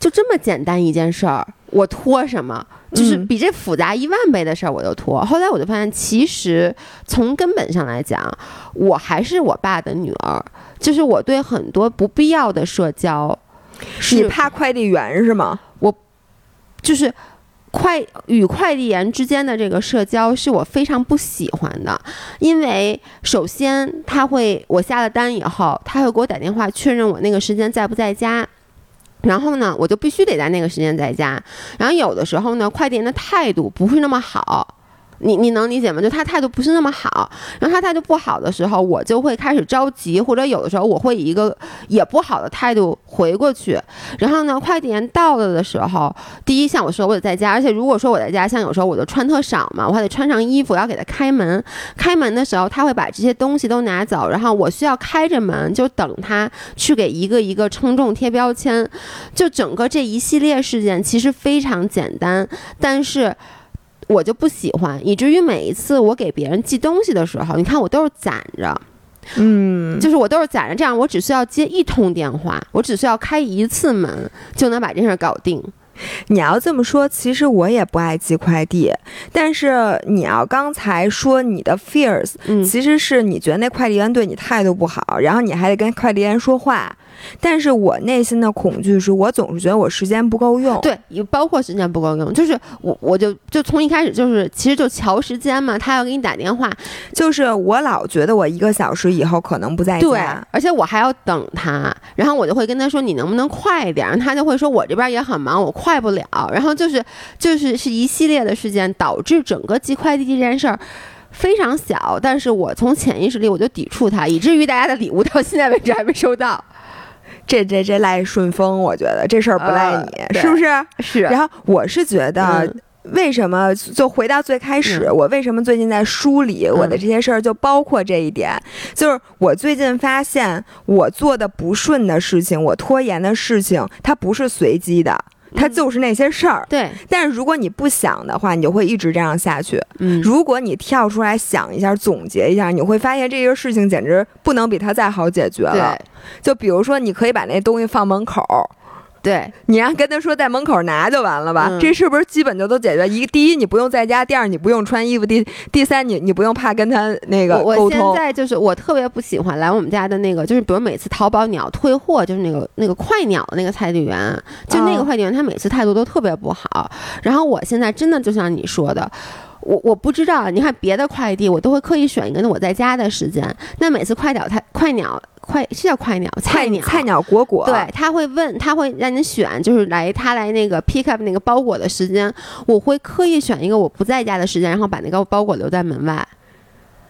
就这么简单一件事儿，我拖什么？就是嗯比这复杂一万倍的事儿，我都拖。后来我就发现，其实从根本上来讲，我还是我爸的女儿，就是我对很多不必要的社交，你是怕快递员是吗？我就是快与快递员之间的这个社交是我非常不喜欢的，因为首先他会我下了单以后，他会给我打电话确认我那个时间在不在家。然后呢，我就必须得在那个时间在家。然后有的时候呢，快递员的态度不是那么好，你你能理解吗？就他态度不是那么好，然后他态度不好的时候，我就会开始着急，或者有的时候我会以一个也不好的态度回过去。然后呢，快递员到了的时候，第一像我说我得在家，而且如果说我在家，像有时候我就穿特少嘛，我还得穿上衣服，要给他开门。开门的时候，他会把这些东西都拿走，然后我需要开着门就等他去给一个一个称重贴标签。就整个这一系列事件其实非常简单，但是。我就不喜欢，以至于每一次我给别人寄东西的时候，你看我都是攒着，嗯，就是我都是攒着，这样我只需要接一通电话，我只需要开一次门就能把这事儿搞定。你要这么说，其实我也不爱寄快递，但是你要刚才说你的 fears，嗯，其实是你觉得那快递员对你态度不好，然后你还得跟快递员说话。但是我内心的恐惧是我总是觉得我时间不够用，对，也包括时间不够用，就是我我就就从一开始就是其实就瞧时间嘛，他要给你打电话，就是我老觉得我一个小时以后可能不在对家，，而且我还要等他，然后我就会跟他说你能不能快一点，然后他就会说我这边也很忙，我快不了，然后就是就是是一系列的事件导致整个寄快递这件事儿。非常小，但是我从潜意识里我就抵触它，以至于大家的礼物到现在为止还没收到。这这这赖顺丰，我觉得这事儿不赖呃你，对是不是？是然后我是觉得嗯。为什么就回到最开始？嗯我为什么最近在梳理我的这些事儿，就包括这一点，就是我最近发现我做的不顺的事情，我拖延的事情，它不是随机的，它嗯就是那些事儿。对，但是如果你不想的话，你就会一直这样下去。嗯，如果你跳出来想一下、总结一下，你会发现这个事情简直不能比它再好解决了。就比如说，你可以把那东西放门口，对，你让跟他说在门口拿就完了吧？嗯这是不是基本就都解决？一第一，你不用在家；第二，你不用穿衣服；第第三，你你不用怕跟他那个我我现。在就是我特别不喜欢来我们家的那个，就是比如每次淘宝你要退货，就是那个那个快鸟的那个快递员，就那个啊快递员他每次态度都特别不好。然后我现在真的就像你说的。我我不知道，你看别的快递，我都会刻意选一个我在家的时间。那每次快鸟，它快鸟快是叫快鸟菜鸟菜鸟果果，对，他会问，他会让你选，就是来他来那个 pick up 那个包裹的时间，我会刻意选一个我不在家的时间，然后把那个包裹留在门外。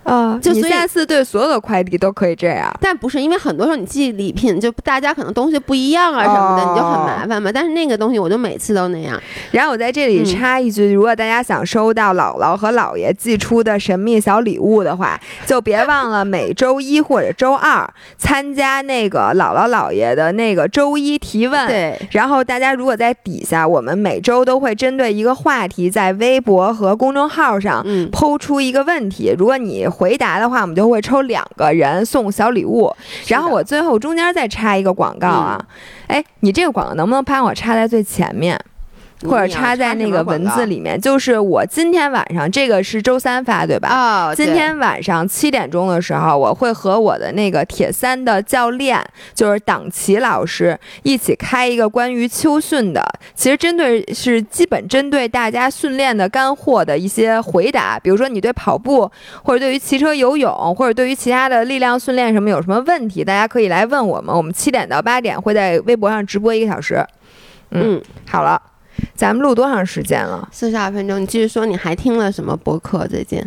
啊，就下次对所有的快递都可以这样。但不是因为很多时候你寄礼品，就大家可能东西不一样啊什么的，哦你就很麻烦嘛。但是那个东西我就每次都那样。然后我在这里嗯插一句，如果大家想收到姥姥和姥爷寄出的神秘小礼物的话，就别忘了每周一或者周二参加那个姥姥姥爷的那个周一提问。对，然后大家如果在底下，我们每周都会针对一个话题，在微博和公众号上嗯，抛出一个问题。如果你回答的话，我们就会抽两个人送小礼物。然后我最后中间再插一个广告啊，嗯哎，你这个广告能不能帮我插在最前面？或者插在那个文字里面，就是我今天晚上这个是周三发对吧？哦，今天晚上七点钟的时候，我会和我的那个铁三的教练，就是党旗老师，一起开一个关于秋训的，其实针对是基本针对大家训练的干货的一些回答，比如说你对跑步或者对于骑车、游泳或者对于其他的力量训练什么有什么问题，大家可以来问我们。我们七点到八点会在微博上直播一个小时。嗯，好了，咱们录多长时间了？四十二分钟。你继续说，你还听了什么播客最近？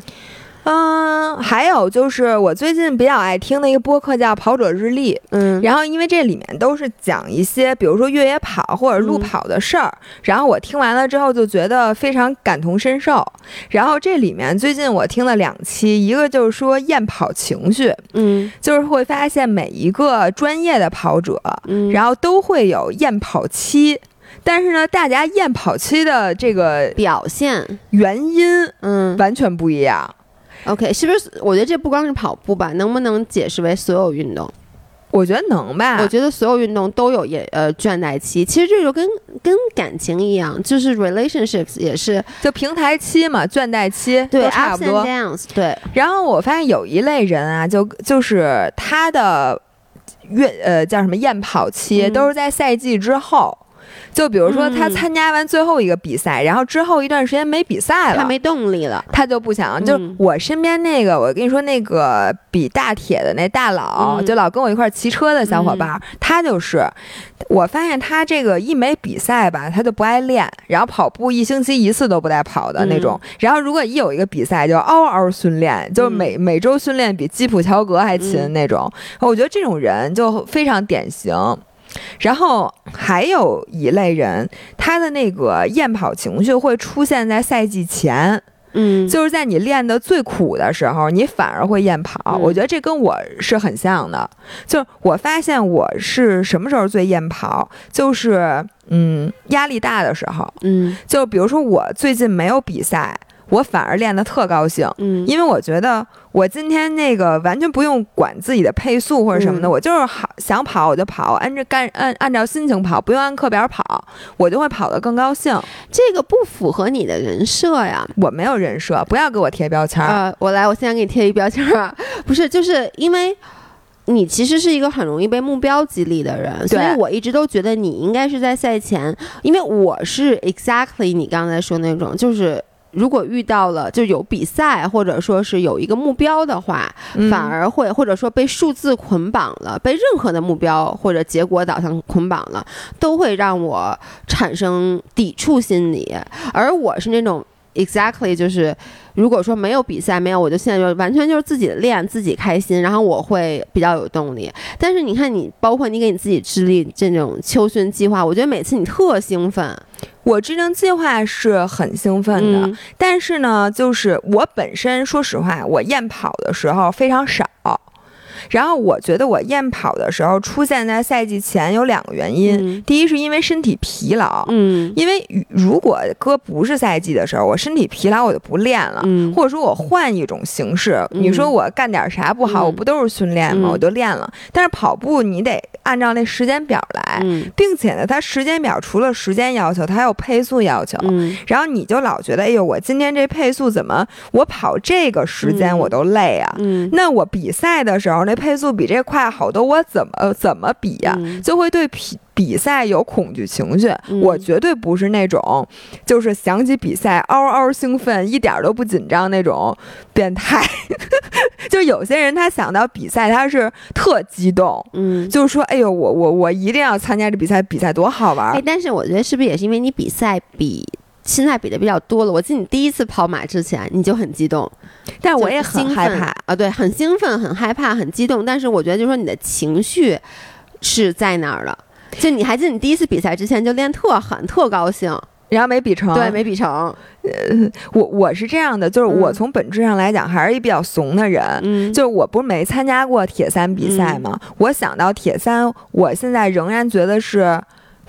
嗯，还有就是我最近比较爱听的一个播客叫《跑者日历》，嗯，然后因为这里面都是讲一些，比如说越野跑或者路嗯跑的事儿，然后我听完了之后就觉得非常感同身受。然后这里面最近我听了两期，一个就是说验跑情绪，嗯就是会发现每一个专业的跑者，嗯，然后都会有验跑期。但是呢，大家验跑期的这个表现，原因嗯完全不一样。，OK，是不是？我觉得这不光是跑步吧，能不能解释为所有运动？我觉得能吧，我觉得所有运动都有也呃倦怠期，其实这就跟跟感情一样，就是 relationships 也是就平台期嘛，倦怠期对都差 ups 不 and 多。downs，对，然后我发现有一类人啊，就就是他的月呃叫什么验跑期、嗯都是在赛季之后。就比如说他嗯参加完最后一个比赛，然后之后一段时间没比赛了，他没动力了。他就不想，就嗯我身边那个，我跟你说那个比大铁的那大佬，嗯。就老跟我一块儿骑车的小伙伴儿，他就是，我发现他这个一没比赛吧，他就不爱练，然后跑步一星期一次都不带跑的那种，然后如果一有一个比赛就嗷嗷训练，就每、每周训练比基普乔格还勤嗯。那种，我觉得这种人就非常典型。然后还有一类人，他的那个厌跑情绪会出现在赛季前，嗯，就是在你练的最苦的时候，你反而会厌跑。嗯我觉得这跟我是很像的。就是我发现我是什么时候最厌跑，就是嗯压力大的时候。嗯就比如说我最近没有比赛，我反而练得特高兴。嗯，因为我觉得我今天那个完全不用管自己的配速或者什么的，嗯我就是好想跑我就跑，按着干按按照心情跑，不用按课表跑，我就会跑得更高兴。这个不符合你的人设呀。我没有人设，不要给我贴标签儿。呃，我来，我现在给你贴一标签儿啊，不是，就是因为。你其实是一个很容易被目标激励的人，所以我一直都觉得你应该是在赛前，因为我是 exactly 你刚才说那种，就是如果遇到了就有比赛或者说是有一个目标的话，嗯反而会或者说被数字捆绑了，被任何的目标或者结果导向捆绑了，都会让我产生抵触心理。而我是那种 exactly 就是，如果说没有比赛，没有，我就现在就完全就是自己练，自己开心，然后我会比较有动力。但是你看你，包括你给你自己制定这种秋训计划，我觉得每次你特兴奋，我制定计划是很兴奋的，嗯但是呢，就是我本身说实话，我验跑的时候非常少。然后我觉得我厌跑的时候出现在赛季前有两个原因，嗯第一是因为身体疲劳，嗯因为如果哥不是赛季的时候，我身体疲劳我就不练了。嗯或者说我换一种形式，嗯你说我干点啥不好，嗯我不都是训练吗？嗯我就练了。但是跑步你得按照那时间表来，嗯并且呢，它时间表除了时间要求，它还有配速要求。嗯然后你就老觉得，哎呦，我今天这配速怎么我跑这个时间嗯我都累啊？嗯那我比赛的时候那配速比这快好多，我怎么呃怎么比呀、嗯就会对比比赛有恐惧情绪。嗯我绝对不是那种，就是想起比赛嗷嗷兴奋，一点都不紧张那种变态。就有些人他想到比赛他是特激动，嗯。就是说，哎呦，我我我一定要参加这比赛，比赛多好玩！但是我觉得是不是也是因为你比赛比现在比的比较多了？我记得你第一次跑马之前你就很激动，但我也很害怕。啊，对，很兴奋、很害怕、很激动。但是我觉得，就是说你的情绪是在那儿的。就你还记得你第一次比赛之前就练特狠、特高兴，然后没比成，对，没比成，我我是这样的，就是我嗯从本质上来讲还是一比较怂的人。嗯，就是我不是没参加过铁三比赛吗？我想到铁三，我现在仍然觉得是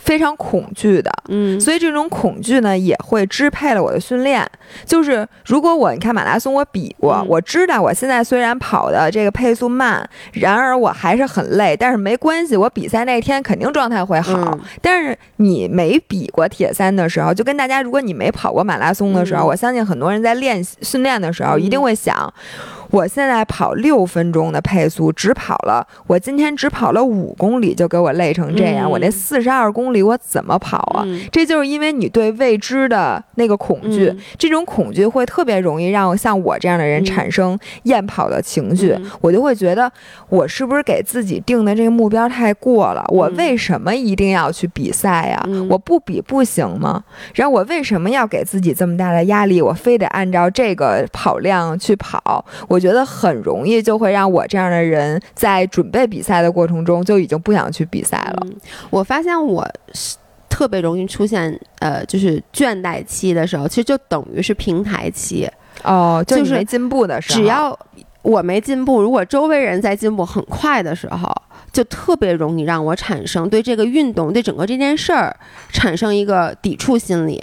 非常恐惧的。嗯，所以这种恐惧呢，也会支配了我的训练。就是如果我你看马拉松，我比过，嗯我知道我现在虽然跑的这个配速慢，然而我还是很累，但是没关系，我比赛那天肯定状态会好。嗯但是你没比过铁三的时候，就跟大家，如果你没跑过马拉松的时候，嗯我相信很多人在练训练的时候，嗯一定会想。我现在跑六分钟的配速，只跑了，我今天只跑了五公里，就给我累成这样。嗯我那四十二公里我怎么跑啊？嗯这就是因为你对未知的那个恐惧，嗯这种恐惧会特别容易让像我这样的人嗯产生厌跑的情绪。嗯我就会觉得，我是不是给自己定的这个目标太过了？我嗯为什么一定要去比赛呀、嗯我不比不行吗？然后我为什么要给自己这么大的压力？我非得按照这个跑量去跑？我觉得很容易就会让我这样的人在准备比赛的过程中就已经不想去比赛了。嗯我发现我是特别容易出现呃，就是倦怠期的时候，其实就等于是平台期。哦，就就是没进步的时候，只要我没进步，如果周围人在进步很快的时候，就特别容易让我产生对这个运动、对整个这件事儿产生一个抵触心理。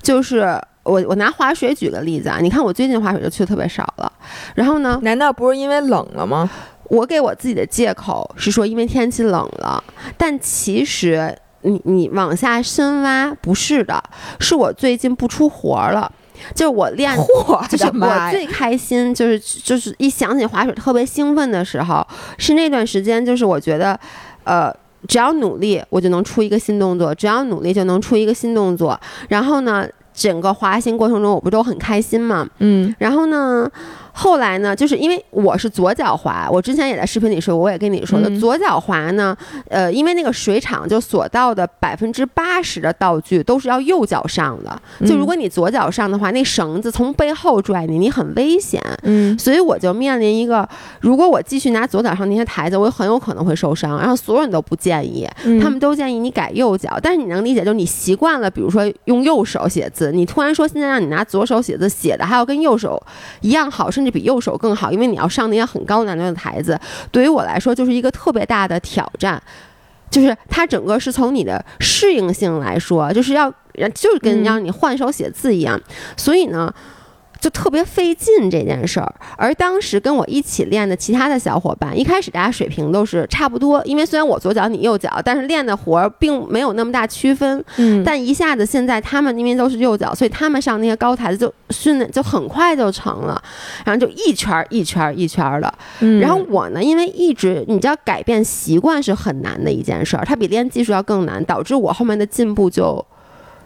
就是我我拿滑水举个例子啊，你看我最近滑水就去的特别少了，然后呢，难道不是因为冷了吗？我给我自己的借口是说因为天气冷了，但其实你你往下深挖不是的，是我最近不出活儿了。就是我练嚯，就是我最开心，就是就是一想起滑水特别兴奋的时候，是那段时间，就是我觉得，呃，只要努力，我就能出一个新动作；只要努力，就能出一个新动作。然后呢，整个滑行过程中，我不都很开心嘛？嗯然后呢，后来呢，就是因为我是左脚滑，我之前也在视频里说，我也跟你说的，嗯左脚滑呢，呃，因为那个水场就所到的百分之八十的道具都是要右脚上的，就如果你左脚上的话，那绳子从背后拽你，你很危险。嗯所以我就面临一个，如果我继续拿左脚上那些台子，我很有可能会受伤。然后所有人都不建议，嗯他们都建议你改右脚。但是你能理解，就是你习惯了，比如说用右手写字，你突然说现在让你拿左手写字，写的还要跟右手一样好，甚至比右手更好，因为你要上那些很高难度的台子，对于我来说就是一个特别大的挑战。就是它整个是从你的适应性来说，就是要就是跟嗯让你换手写字一样，所以呢。就特别费劲这件事儿，而当时跟我一起练的其他的小伙伴，一开始大家水平都是差不多，因为虽然我左脚你右脚，但是练的活儿并没有那么大区分。嗯但一下子现在他们因为都是右脚，所以他们上那些高台子就训练就很快就成了，然后就一圈儿一圈儿一圈儿的。嗯然后我呢，因为一直你知道改变习惯是很难的一件事儿，它比练技术要更难，导致我后面的进步就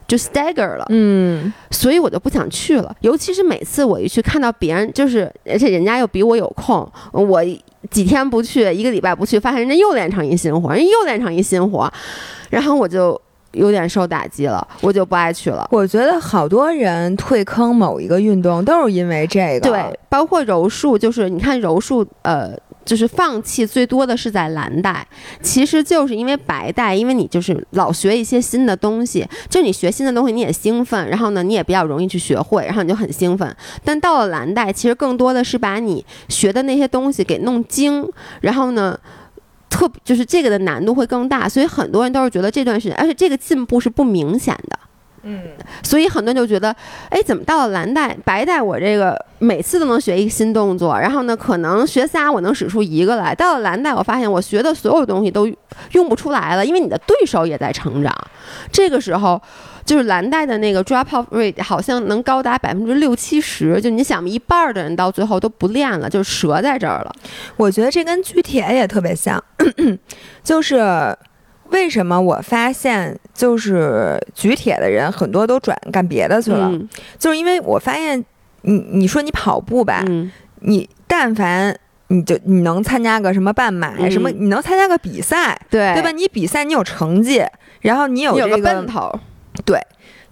就 stagger 了。嗯所以我就不想去了。尤其是每次我一去看到别人，就是而且人家又比我有空，我几天不去，一个礼拜不去，发现人家又练成一新活，人家又练成一新活，然后我就有点受打击了，我就不爱去了。我觉得好多人退坑某一个运动都是因为这个。对，包括柔术，就是你看柔术，呃。就是放弃最多的是在蓝带，其实就是因为白带，因为你就是老学一些新的东西，就你学新的东西你也兴奋，然后呢你也比较容易去学会，然后你就很兴奋。但到了蓝带，其实更多的是把你学的那些东西给弄精，然后呢。特就是这个的难度会更大，所以很多人都是觉得这段时间，而且这个进步是不明显的，嗯所以很多人就觉得，哎，怎么到了蓝带、白带，我这个每次都能学一个新动作，然后呢，可能学仨我能使出一个来。到了蓝带，我发现我学的所有东西都用不出来了，因为你的对手也在成长。这个时候，就是蓝带的那个 drop off rate 好像能高达百分之六七十，就你想，一半儿的人到最后都不练了，就折在这儿了。我觉得这跟举铁也特别像，就是为什么我发现就是举铁的人很多都转干别的去了，嗯就是因为我发现你你说你跑步吧，嗯，你但凡你就你能参加个什么半马、嗯什么，你能参加个比赛，对对吧？？你比赛你有成绩，然后你有个奔头，对。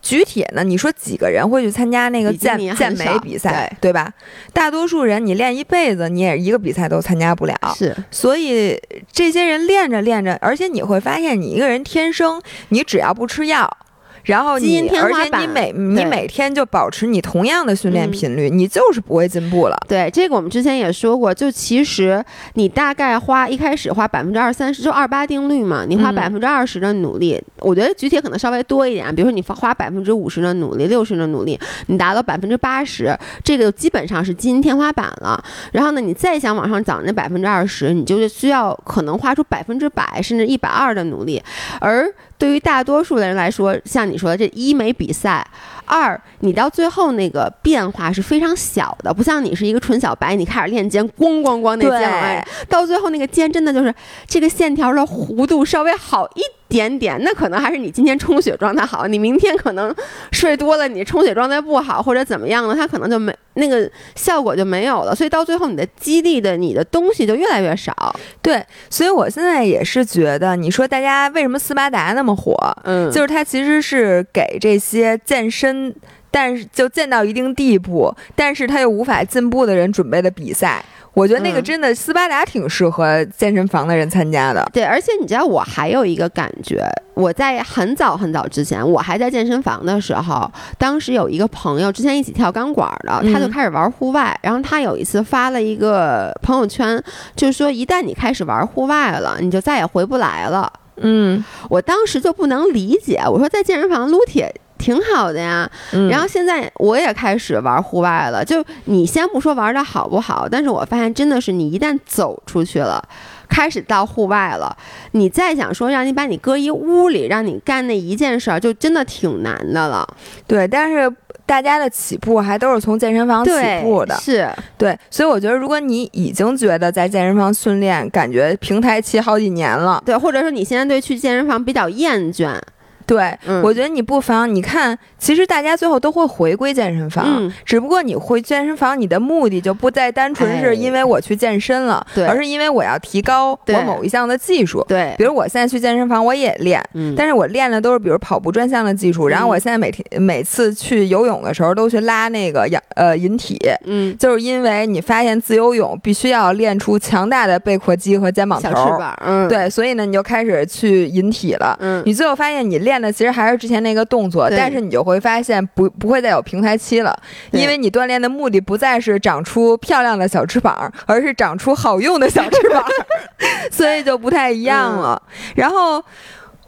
举铁呢？你说几个人会去参加那个健健美比赛，对吧？大多数人你练一辈子，你也一个比赛都参加不了。是所以这些人练着练着，而且你会发现，你一个人天生，你只要不吃药，然后基因你，而且你天花板每你每天就保持你同样的训练嗯频率，你就是不会进步了。对，这个我们之前也说过，就其实你大概花一开始花百分之二三十，就二八定律嘛，你花嗯。百分之二十的努力，我觉得举铁可能稍微多一点，比如说你花百分之五十的努力，六十的努力，你达到百分之八十，这个基本上是基因天花板了。然后呢，你再想往上涨那百分之二十，你就是需要可能花出百分之百甚至一百二的努力，而对于大多数的人来说，像你说的这一没比赛，二你到最后那个变化是非常小的，不像你是一个纯小白，你开始练肩，咣咣咣那肩往外，到最后那个肩真的就是这个线条的弧度稍微好一点点，那可能还是你今天充血状态好，你明天可能睡多了，你充血状态不好或者怎么样了，它可能就没那个效果就没有了，所以到最后你的激励的你的东西就越来越少。对，所以我现在也是觉得，你说大家为什么斯巴达那么火，嗯就是它其实是给这些健身，但是就健到一定地步，但是他又无法进步的人准备的比赛。我觉得那个嗯真的斯巴达挺适合健身房的人参加的。对，而且你知道，我还有一个感觉，我在很早很早之前，我还在健身房的时候，当时有一个朋友，之前一起跳钢管的，他就嗯开始玩户外，然后他有一次发了一个朋友圈，就是说一旦你开始玩户外了，你就再也回不来了。嗯，我当时就不能理解，我说在健身房撸铁挺好的呀，嗯然后现在我也开始玩户外了，就你先不说玩的好不好，但是我发现真的是你一旦走出去了。开始到户外了，你再想说让你把你搁一屋里，让你干那一件事儿，就真的挺难的了。对，但是大家的起步还都是从健身房起步的，是对，所以我觉得，如果你已经觉得在健身房训练感觉平台期好几年了，对，或者说你现在对去健身房比较厌倦。对，我觉得你不妨你看，其实大家最后都会回归健身房，只不过你回健身房，你的目的就不再单纯是因为我去健身了，而是因为我要提高我某一项的技术。对，比如我现在去健身房，我也练，但是我练的都是比如跑步专项的技术。然后我现在每天每次去游泳的时候，都去拉那个氧呃引体，嗯，就是因为你发现自由泳必须要练出强大的背阔肌和肩膀头，小翅膀，嗯，对，所以呢，你就开始去引体了，嗯，你最后发现你练。练的其实还是之前那个动作，但是你就会发现不不会再有平台期了，因为你锻炼的目的不再是长出漂亮的小翅膀，而是长出好用的小翅膀，所以就不太一样了。然后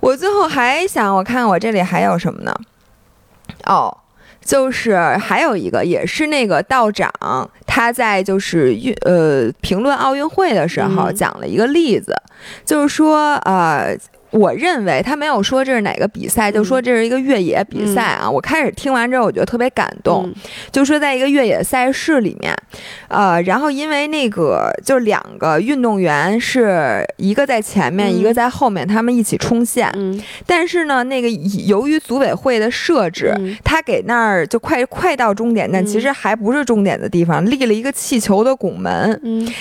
我最后还想，我看我这里还有什么呢？哦，就是还有一个，也是那个道长他在就是运呃评论奥运会的时候讲了一个例子，就是说呃。我认为他没有说这是哪个比赛，就说这是一个越野比赛啊。我开始听完之后，我觉得特别感动，就说在一个越野赛事里面，呃，然后因为那个就两个运动员是一个在前面，一个在后面，他们一起冲线。但是呢，那个由于组委会的设置，他给那儿就快快到终点，但其实还不是终点的地方，立了一个气球的拱门。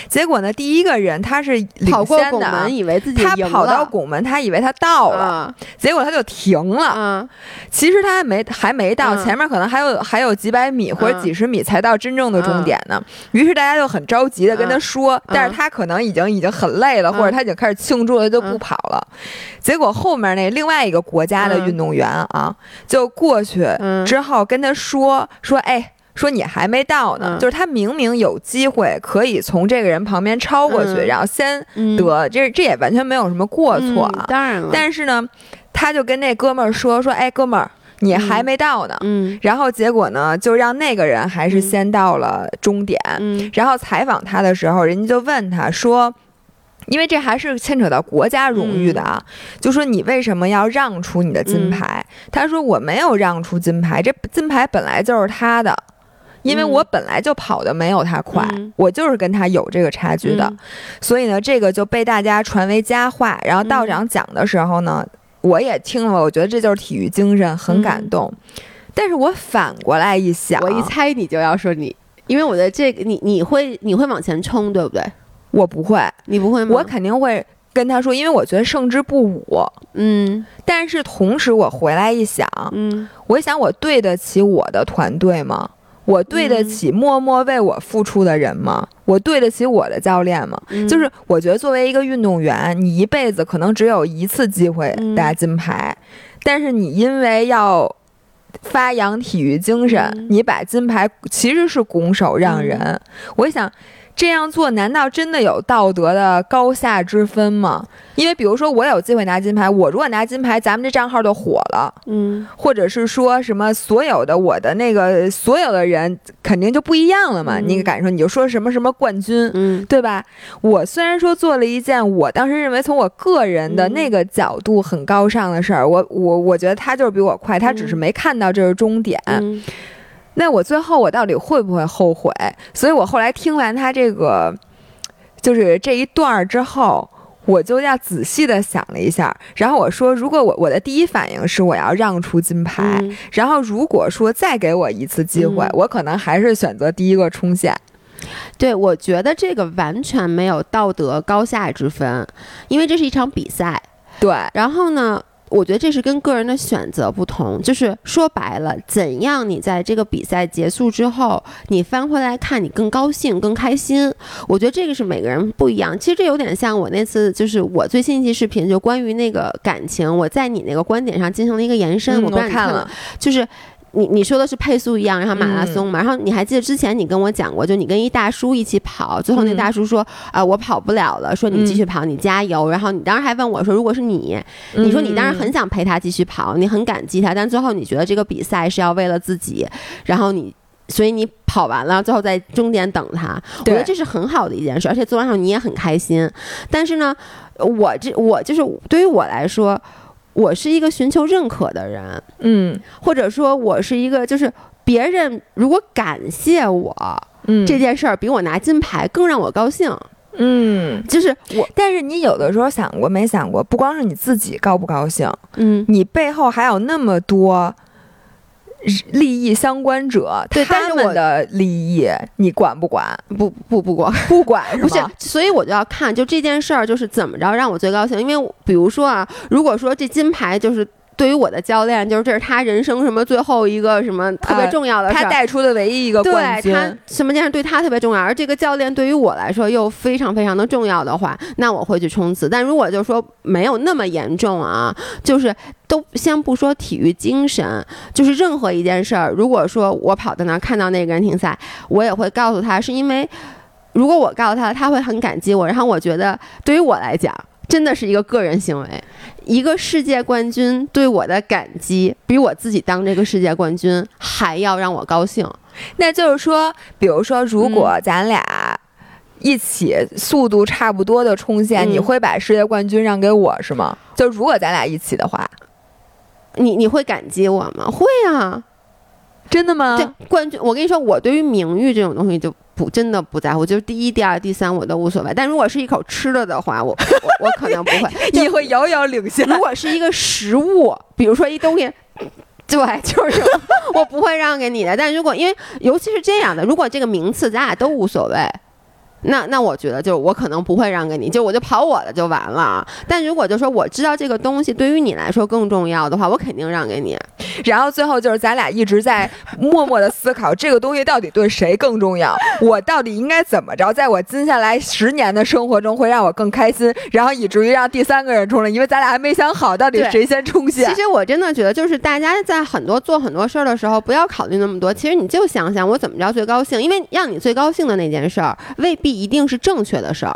结果呢，第一个人他是领先的，以为自己他跑到拱门，他以为。他到了，结果他就停了。其实他还没还没到，前面可能还有还有几百米或者几十米才到真正的终点呢。于是大家就很着急的跟他说，但是他可能已经已经很累了，或者他已经开始庆祝了，就不跑了。结果后面那另外一个国家的运动员啊，就过去之后跟他说说，哎。说你还没到呢，就是他明明有机会可以从这个人旁边超过去，然后先得，这这也完全没有什么过错啊。当然了，但是呢，他就跟那哥们儿说说，哎，哥们儿，你还没到呢。嗯，然后结果呢，就让那个人还是先到了终点。嗯，然后采访他的时候，人家就问他说，因为这还是牵扯到国家荣誉的啊，就说你为什么要让出你的金牌？他说我没有让出金牌，这金牌本来就是他的。因为我本来就跑的没有他快，我就是跟他有这个差距的，所以呢，这个就被大家传为佳话。然后道长讲的时候呢，我也听了，我觉得这就是体育精神，很感动。但是我反过来一想，我一猜你就要说你，因为我的这个你你会你会往前冲，对不对？我不会，你不会吗？我肯定会跟他说，因为我觉得胜之不武。嗯，但是同时我回来一想，嗯，我想我对得起我的团队吗？我对得起默默为我付出的人吗？我对得起我的教练吗？就是我觉得作为一个运动员，你一辈子可能只有一次机会拿金牌，但是你因为要发扬体育精神，你把金牌其实是拱手让人。我想。这样做难道真的有道德的高下之分吗？因为比如说我有机会拿金牌，我如果拿金牌，咱们这账号就火了，嗯，或者是说什么所有的我的那个所有的人肯定就不一样了嘛。你感受你就说什么什么冠军，嗯，对吧？我虽然说做了一件我当时认为从我个人的那个角度很高尚的事儿，我我我觉得他就是比我快，他只是没看到这是终点。那我最后我到底会不会后悔？所以我后来听完他这个，就是这一段儿之后，我就要仔细的想了一下。然后我说，如果我我的第一反应是我要让出金牌，然后如果说再给我一次机会，我可能还是选择第一个冲线。对，我觉得这个完全没有道德高下之分，因为这是一场比赛。对，然后呢？我觉得这是跟个人的选择不同，就是说白了，怎样你在这个比赛结束之后，你翻回来看你更高兴、更开心。我觉得这个是每个人不一样。其实这有点像我那次，就是我最新一期视频，就关于那个感情，我在你那个观点上进行了一个延伸。我看了，就是。你你说的是配速一样，然后马拉松嘛，然后你还记得之前你跟我讲过，就你跟一大叔一起跑，最后那大叔说啊我跑不了了，说你继续跑，你加油。然后你当时还问我说，如果是你，你说你当时很想陪他继续跑，你很感激他，但最后你觉得这个比赛是要为了自己，然后你所以你跑完了，最后在终点等他。我觉得这是很好的一件事，而且做完后你也很开心。但是呢，我这我就是对于我来说。我是一个寻求认可的人，嗯，或者说，我是一个就是别人如果感谢我嗯。这件事儿，比我拿金牌更让我高兴。嗯，就是我，但是你有的时候想过没想过，不光是你自己高不高兴，嗯，你背后还有那么多利益相关者，他对但是我们的利益你管不管？不不不管 不管 不是，所以我就要看，就这件事儿就是怎么着让我最高兴。因为比如说啊，如果说这金牌就是对于我的教练，就是这是他人生什么最后一个什么特别呃重要的。他带出的唯一一个对冠军，他什么件事对他特别重要，而这个教练对于我来说又非常非常的重要的话，那我会去冲刺。但如果就说没有那么严重啊，就是都先不说体育精神，就是任何一件事儿，如果说我跑到那儿看到那个人停赛，我也会告诉他，是因为如果我告诉他，他会很感激我，然后我觉得对于我来讲。真的是一个个人行为，一个世界冠军对我的感激，比我自己当这个世界冠军还要让我高兴。那就是说，比如说，如嗯果咱俩一起速度差不多的冲线，嗯你会把世界冠军让给我是吗？就如果咱俩一起的话，你你会感激我吗？会啊，真的吗？对冠军。我跟你说，我对于名誉这种东西就不真的不在乎，就是第一、第二、第三我都无所谓。但如果是一口吃的的话，我我我可能不会。你会遥遥领先。如果是一个食物，比如说一东西。对，就是我不会让给你的。但如果因为尤其是这样的，如果这个名次咱俩都无所谓，那那我觉得就我可能不会让给你，就我就跑我的就完了。但如果就说我知道这个东西对于你来说更重要的话，我肯定让给你。然后最后就是咱俩一直在默默的思考这个东西到底对谁更重要，我到底应该怎么着，在我接下来十年的生活中会让我更开心，然后以至于让第三个人冲了，因为咱俩还没想好到底谁先冲线其。实我真的觉得，就是大家在很多做很多事儿的时候，不要考虑那么多。其实你就想想我怎么着最高兴，因为让你最高兴的那件事儿，未必一定是正确的事儿。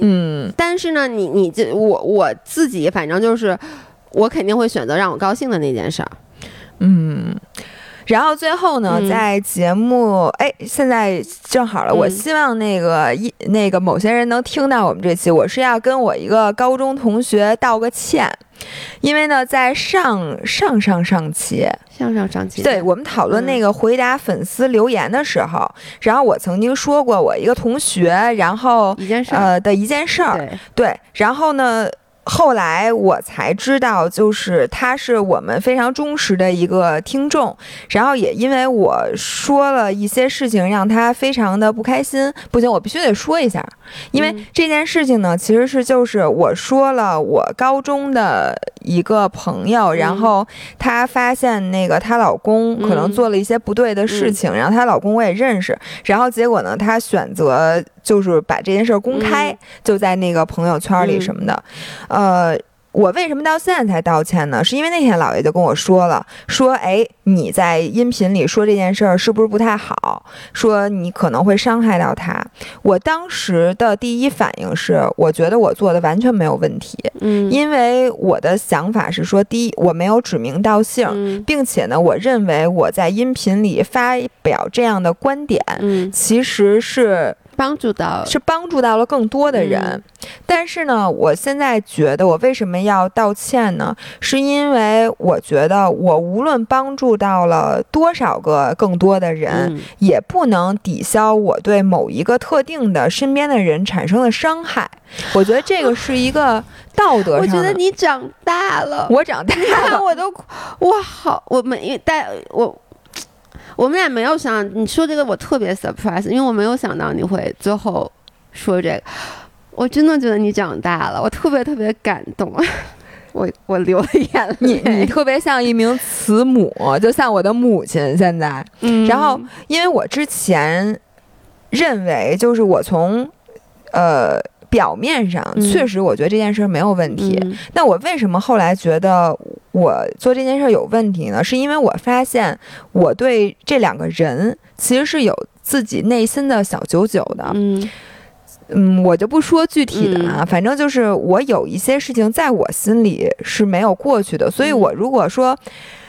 嗯但是呢，你你这我我自己反正就是，我肯定会选择让我高兴的那件事儿。嗯。然后最后呢，嗯。在节目哎，现在正好了，我嗯希望那个一那个某些人能听到我们这期，我是要跟我一个高中同学道个歉，因为呢，在上上上上期，上上上期。对我们讨论那个回答粉丝留言的时候，然后我曾经说过我一个同学，然后一件事儿，呃的一件事儿，对，对，然后呢。后来我才知道，就是他是我们非常忠实的一个听众，然后也因为我说了一些事情，让他非常的不开心。不行，我必须得说一下，因为嗯。这件事情呢，其实是就是我说了我高中的一个朋友，然嗯。后她发现那个她老公可能嗯。做了一些不对的事情，然后她老公我也认识，然后结果呢，她选择就是把这件事儿公开，嗯就在那个朋友圈里嗯什么的，呃。我为什么到现在才道歉呢？是因为那天姥爷就跟我说了，说哎，你在音频里说这件事儿是不是不太好？说你可能会伤害到他。我当时的第一反应是，我觉得我做的完全没有问题，嗯，因为我的想法是说，第一，我没有指名道姓，嗯并且呢，我认为我在音频里发表这样的观点，嗯，其实是帮助到是帮助到了更多的人。嗯但是呢，我现在觉得我为什么要道歉呢？是因为我觉得我无论帮助到了多少个更多的人，嗯也不能抵消我对某一个特定的身边的人产生的伤害。我觉得这个是一个道德上。我觉得你长大了，我长大了，我都我好，我没带我。我们俩没有想你说这个，我特别 surprise，因为我没有想到你会最后说这个，我真的觉得你长大了，我特别特别感动，我我流了眼泪。你你特别像一名慈母，就像我的母亲现在。嗯，然后，因为我之前认为，就是我从呃表面上嗯确实，我觉得这件事儿没有问题。嗯那我为什么后来觉得我做这件事儿有问题呢？是因为我发现我对这两个人其实是有自己内心的小九九的。嗯嗯，我就不说具体的啊，反正就是我有一些事情在我心里是没有过去的，所以嗯我如果说。对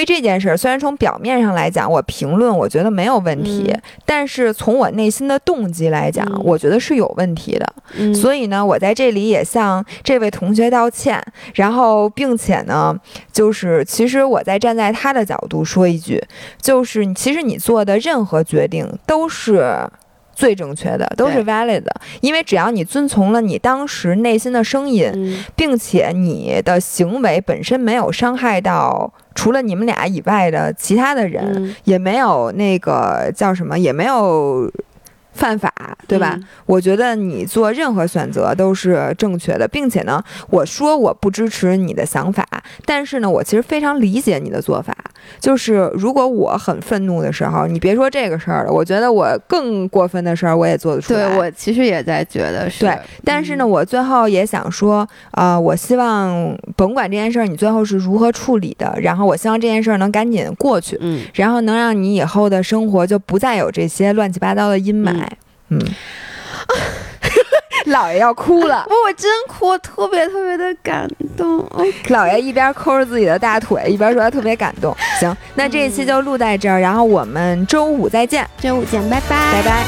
对这件事儿，虽然从表面上来讲，我评论我觉得没有问题，嗯但是从我内心的动机来讲，嗯我觉得是有问题的。嗯所以呢，我在这里也向这位同学道歉，然后并且呢，就是其实我在站在他的角度说一句，就是其实你做的任何决定都是。最正确的都是 valid 的，因为只要你遵从了你当时内心的声音，嗯。并且你的行为本身没有伤害到除了你们俩以外的其他的人，嗯。也没有那个叫什么，也没有犯法，对吧？嗯。我觉得你做任何选择都是正确的，并且呢，我说我不支持你的想法，但是呢，我其实非常理解你的做法。就是如果我很愤怒的时候，你别说这个事儿了，我觉得我更过分的事儿我也做得出来。对我其实也在觉得是，对但是呢，我最后也想说，啊，我希望甭管这件事儿你最后是如何处理的，然后我希望这件事儿能赶紧过去，嗯，然后能让你以后的生活就不再有这些乱七八糟的阴霾。嗯，姥爷要哭了，我我真哭，特别特别的感动。哦姥爷一边抠着自己的大腿，一边说他特别感动。行，那这一期就录在这儿，然后我们周五再见，周五见，拜拜，拜拜。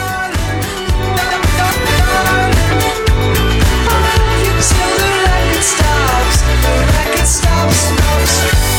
Till the record stops, the record stops.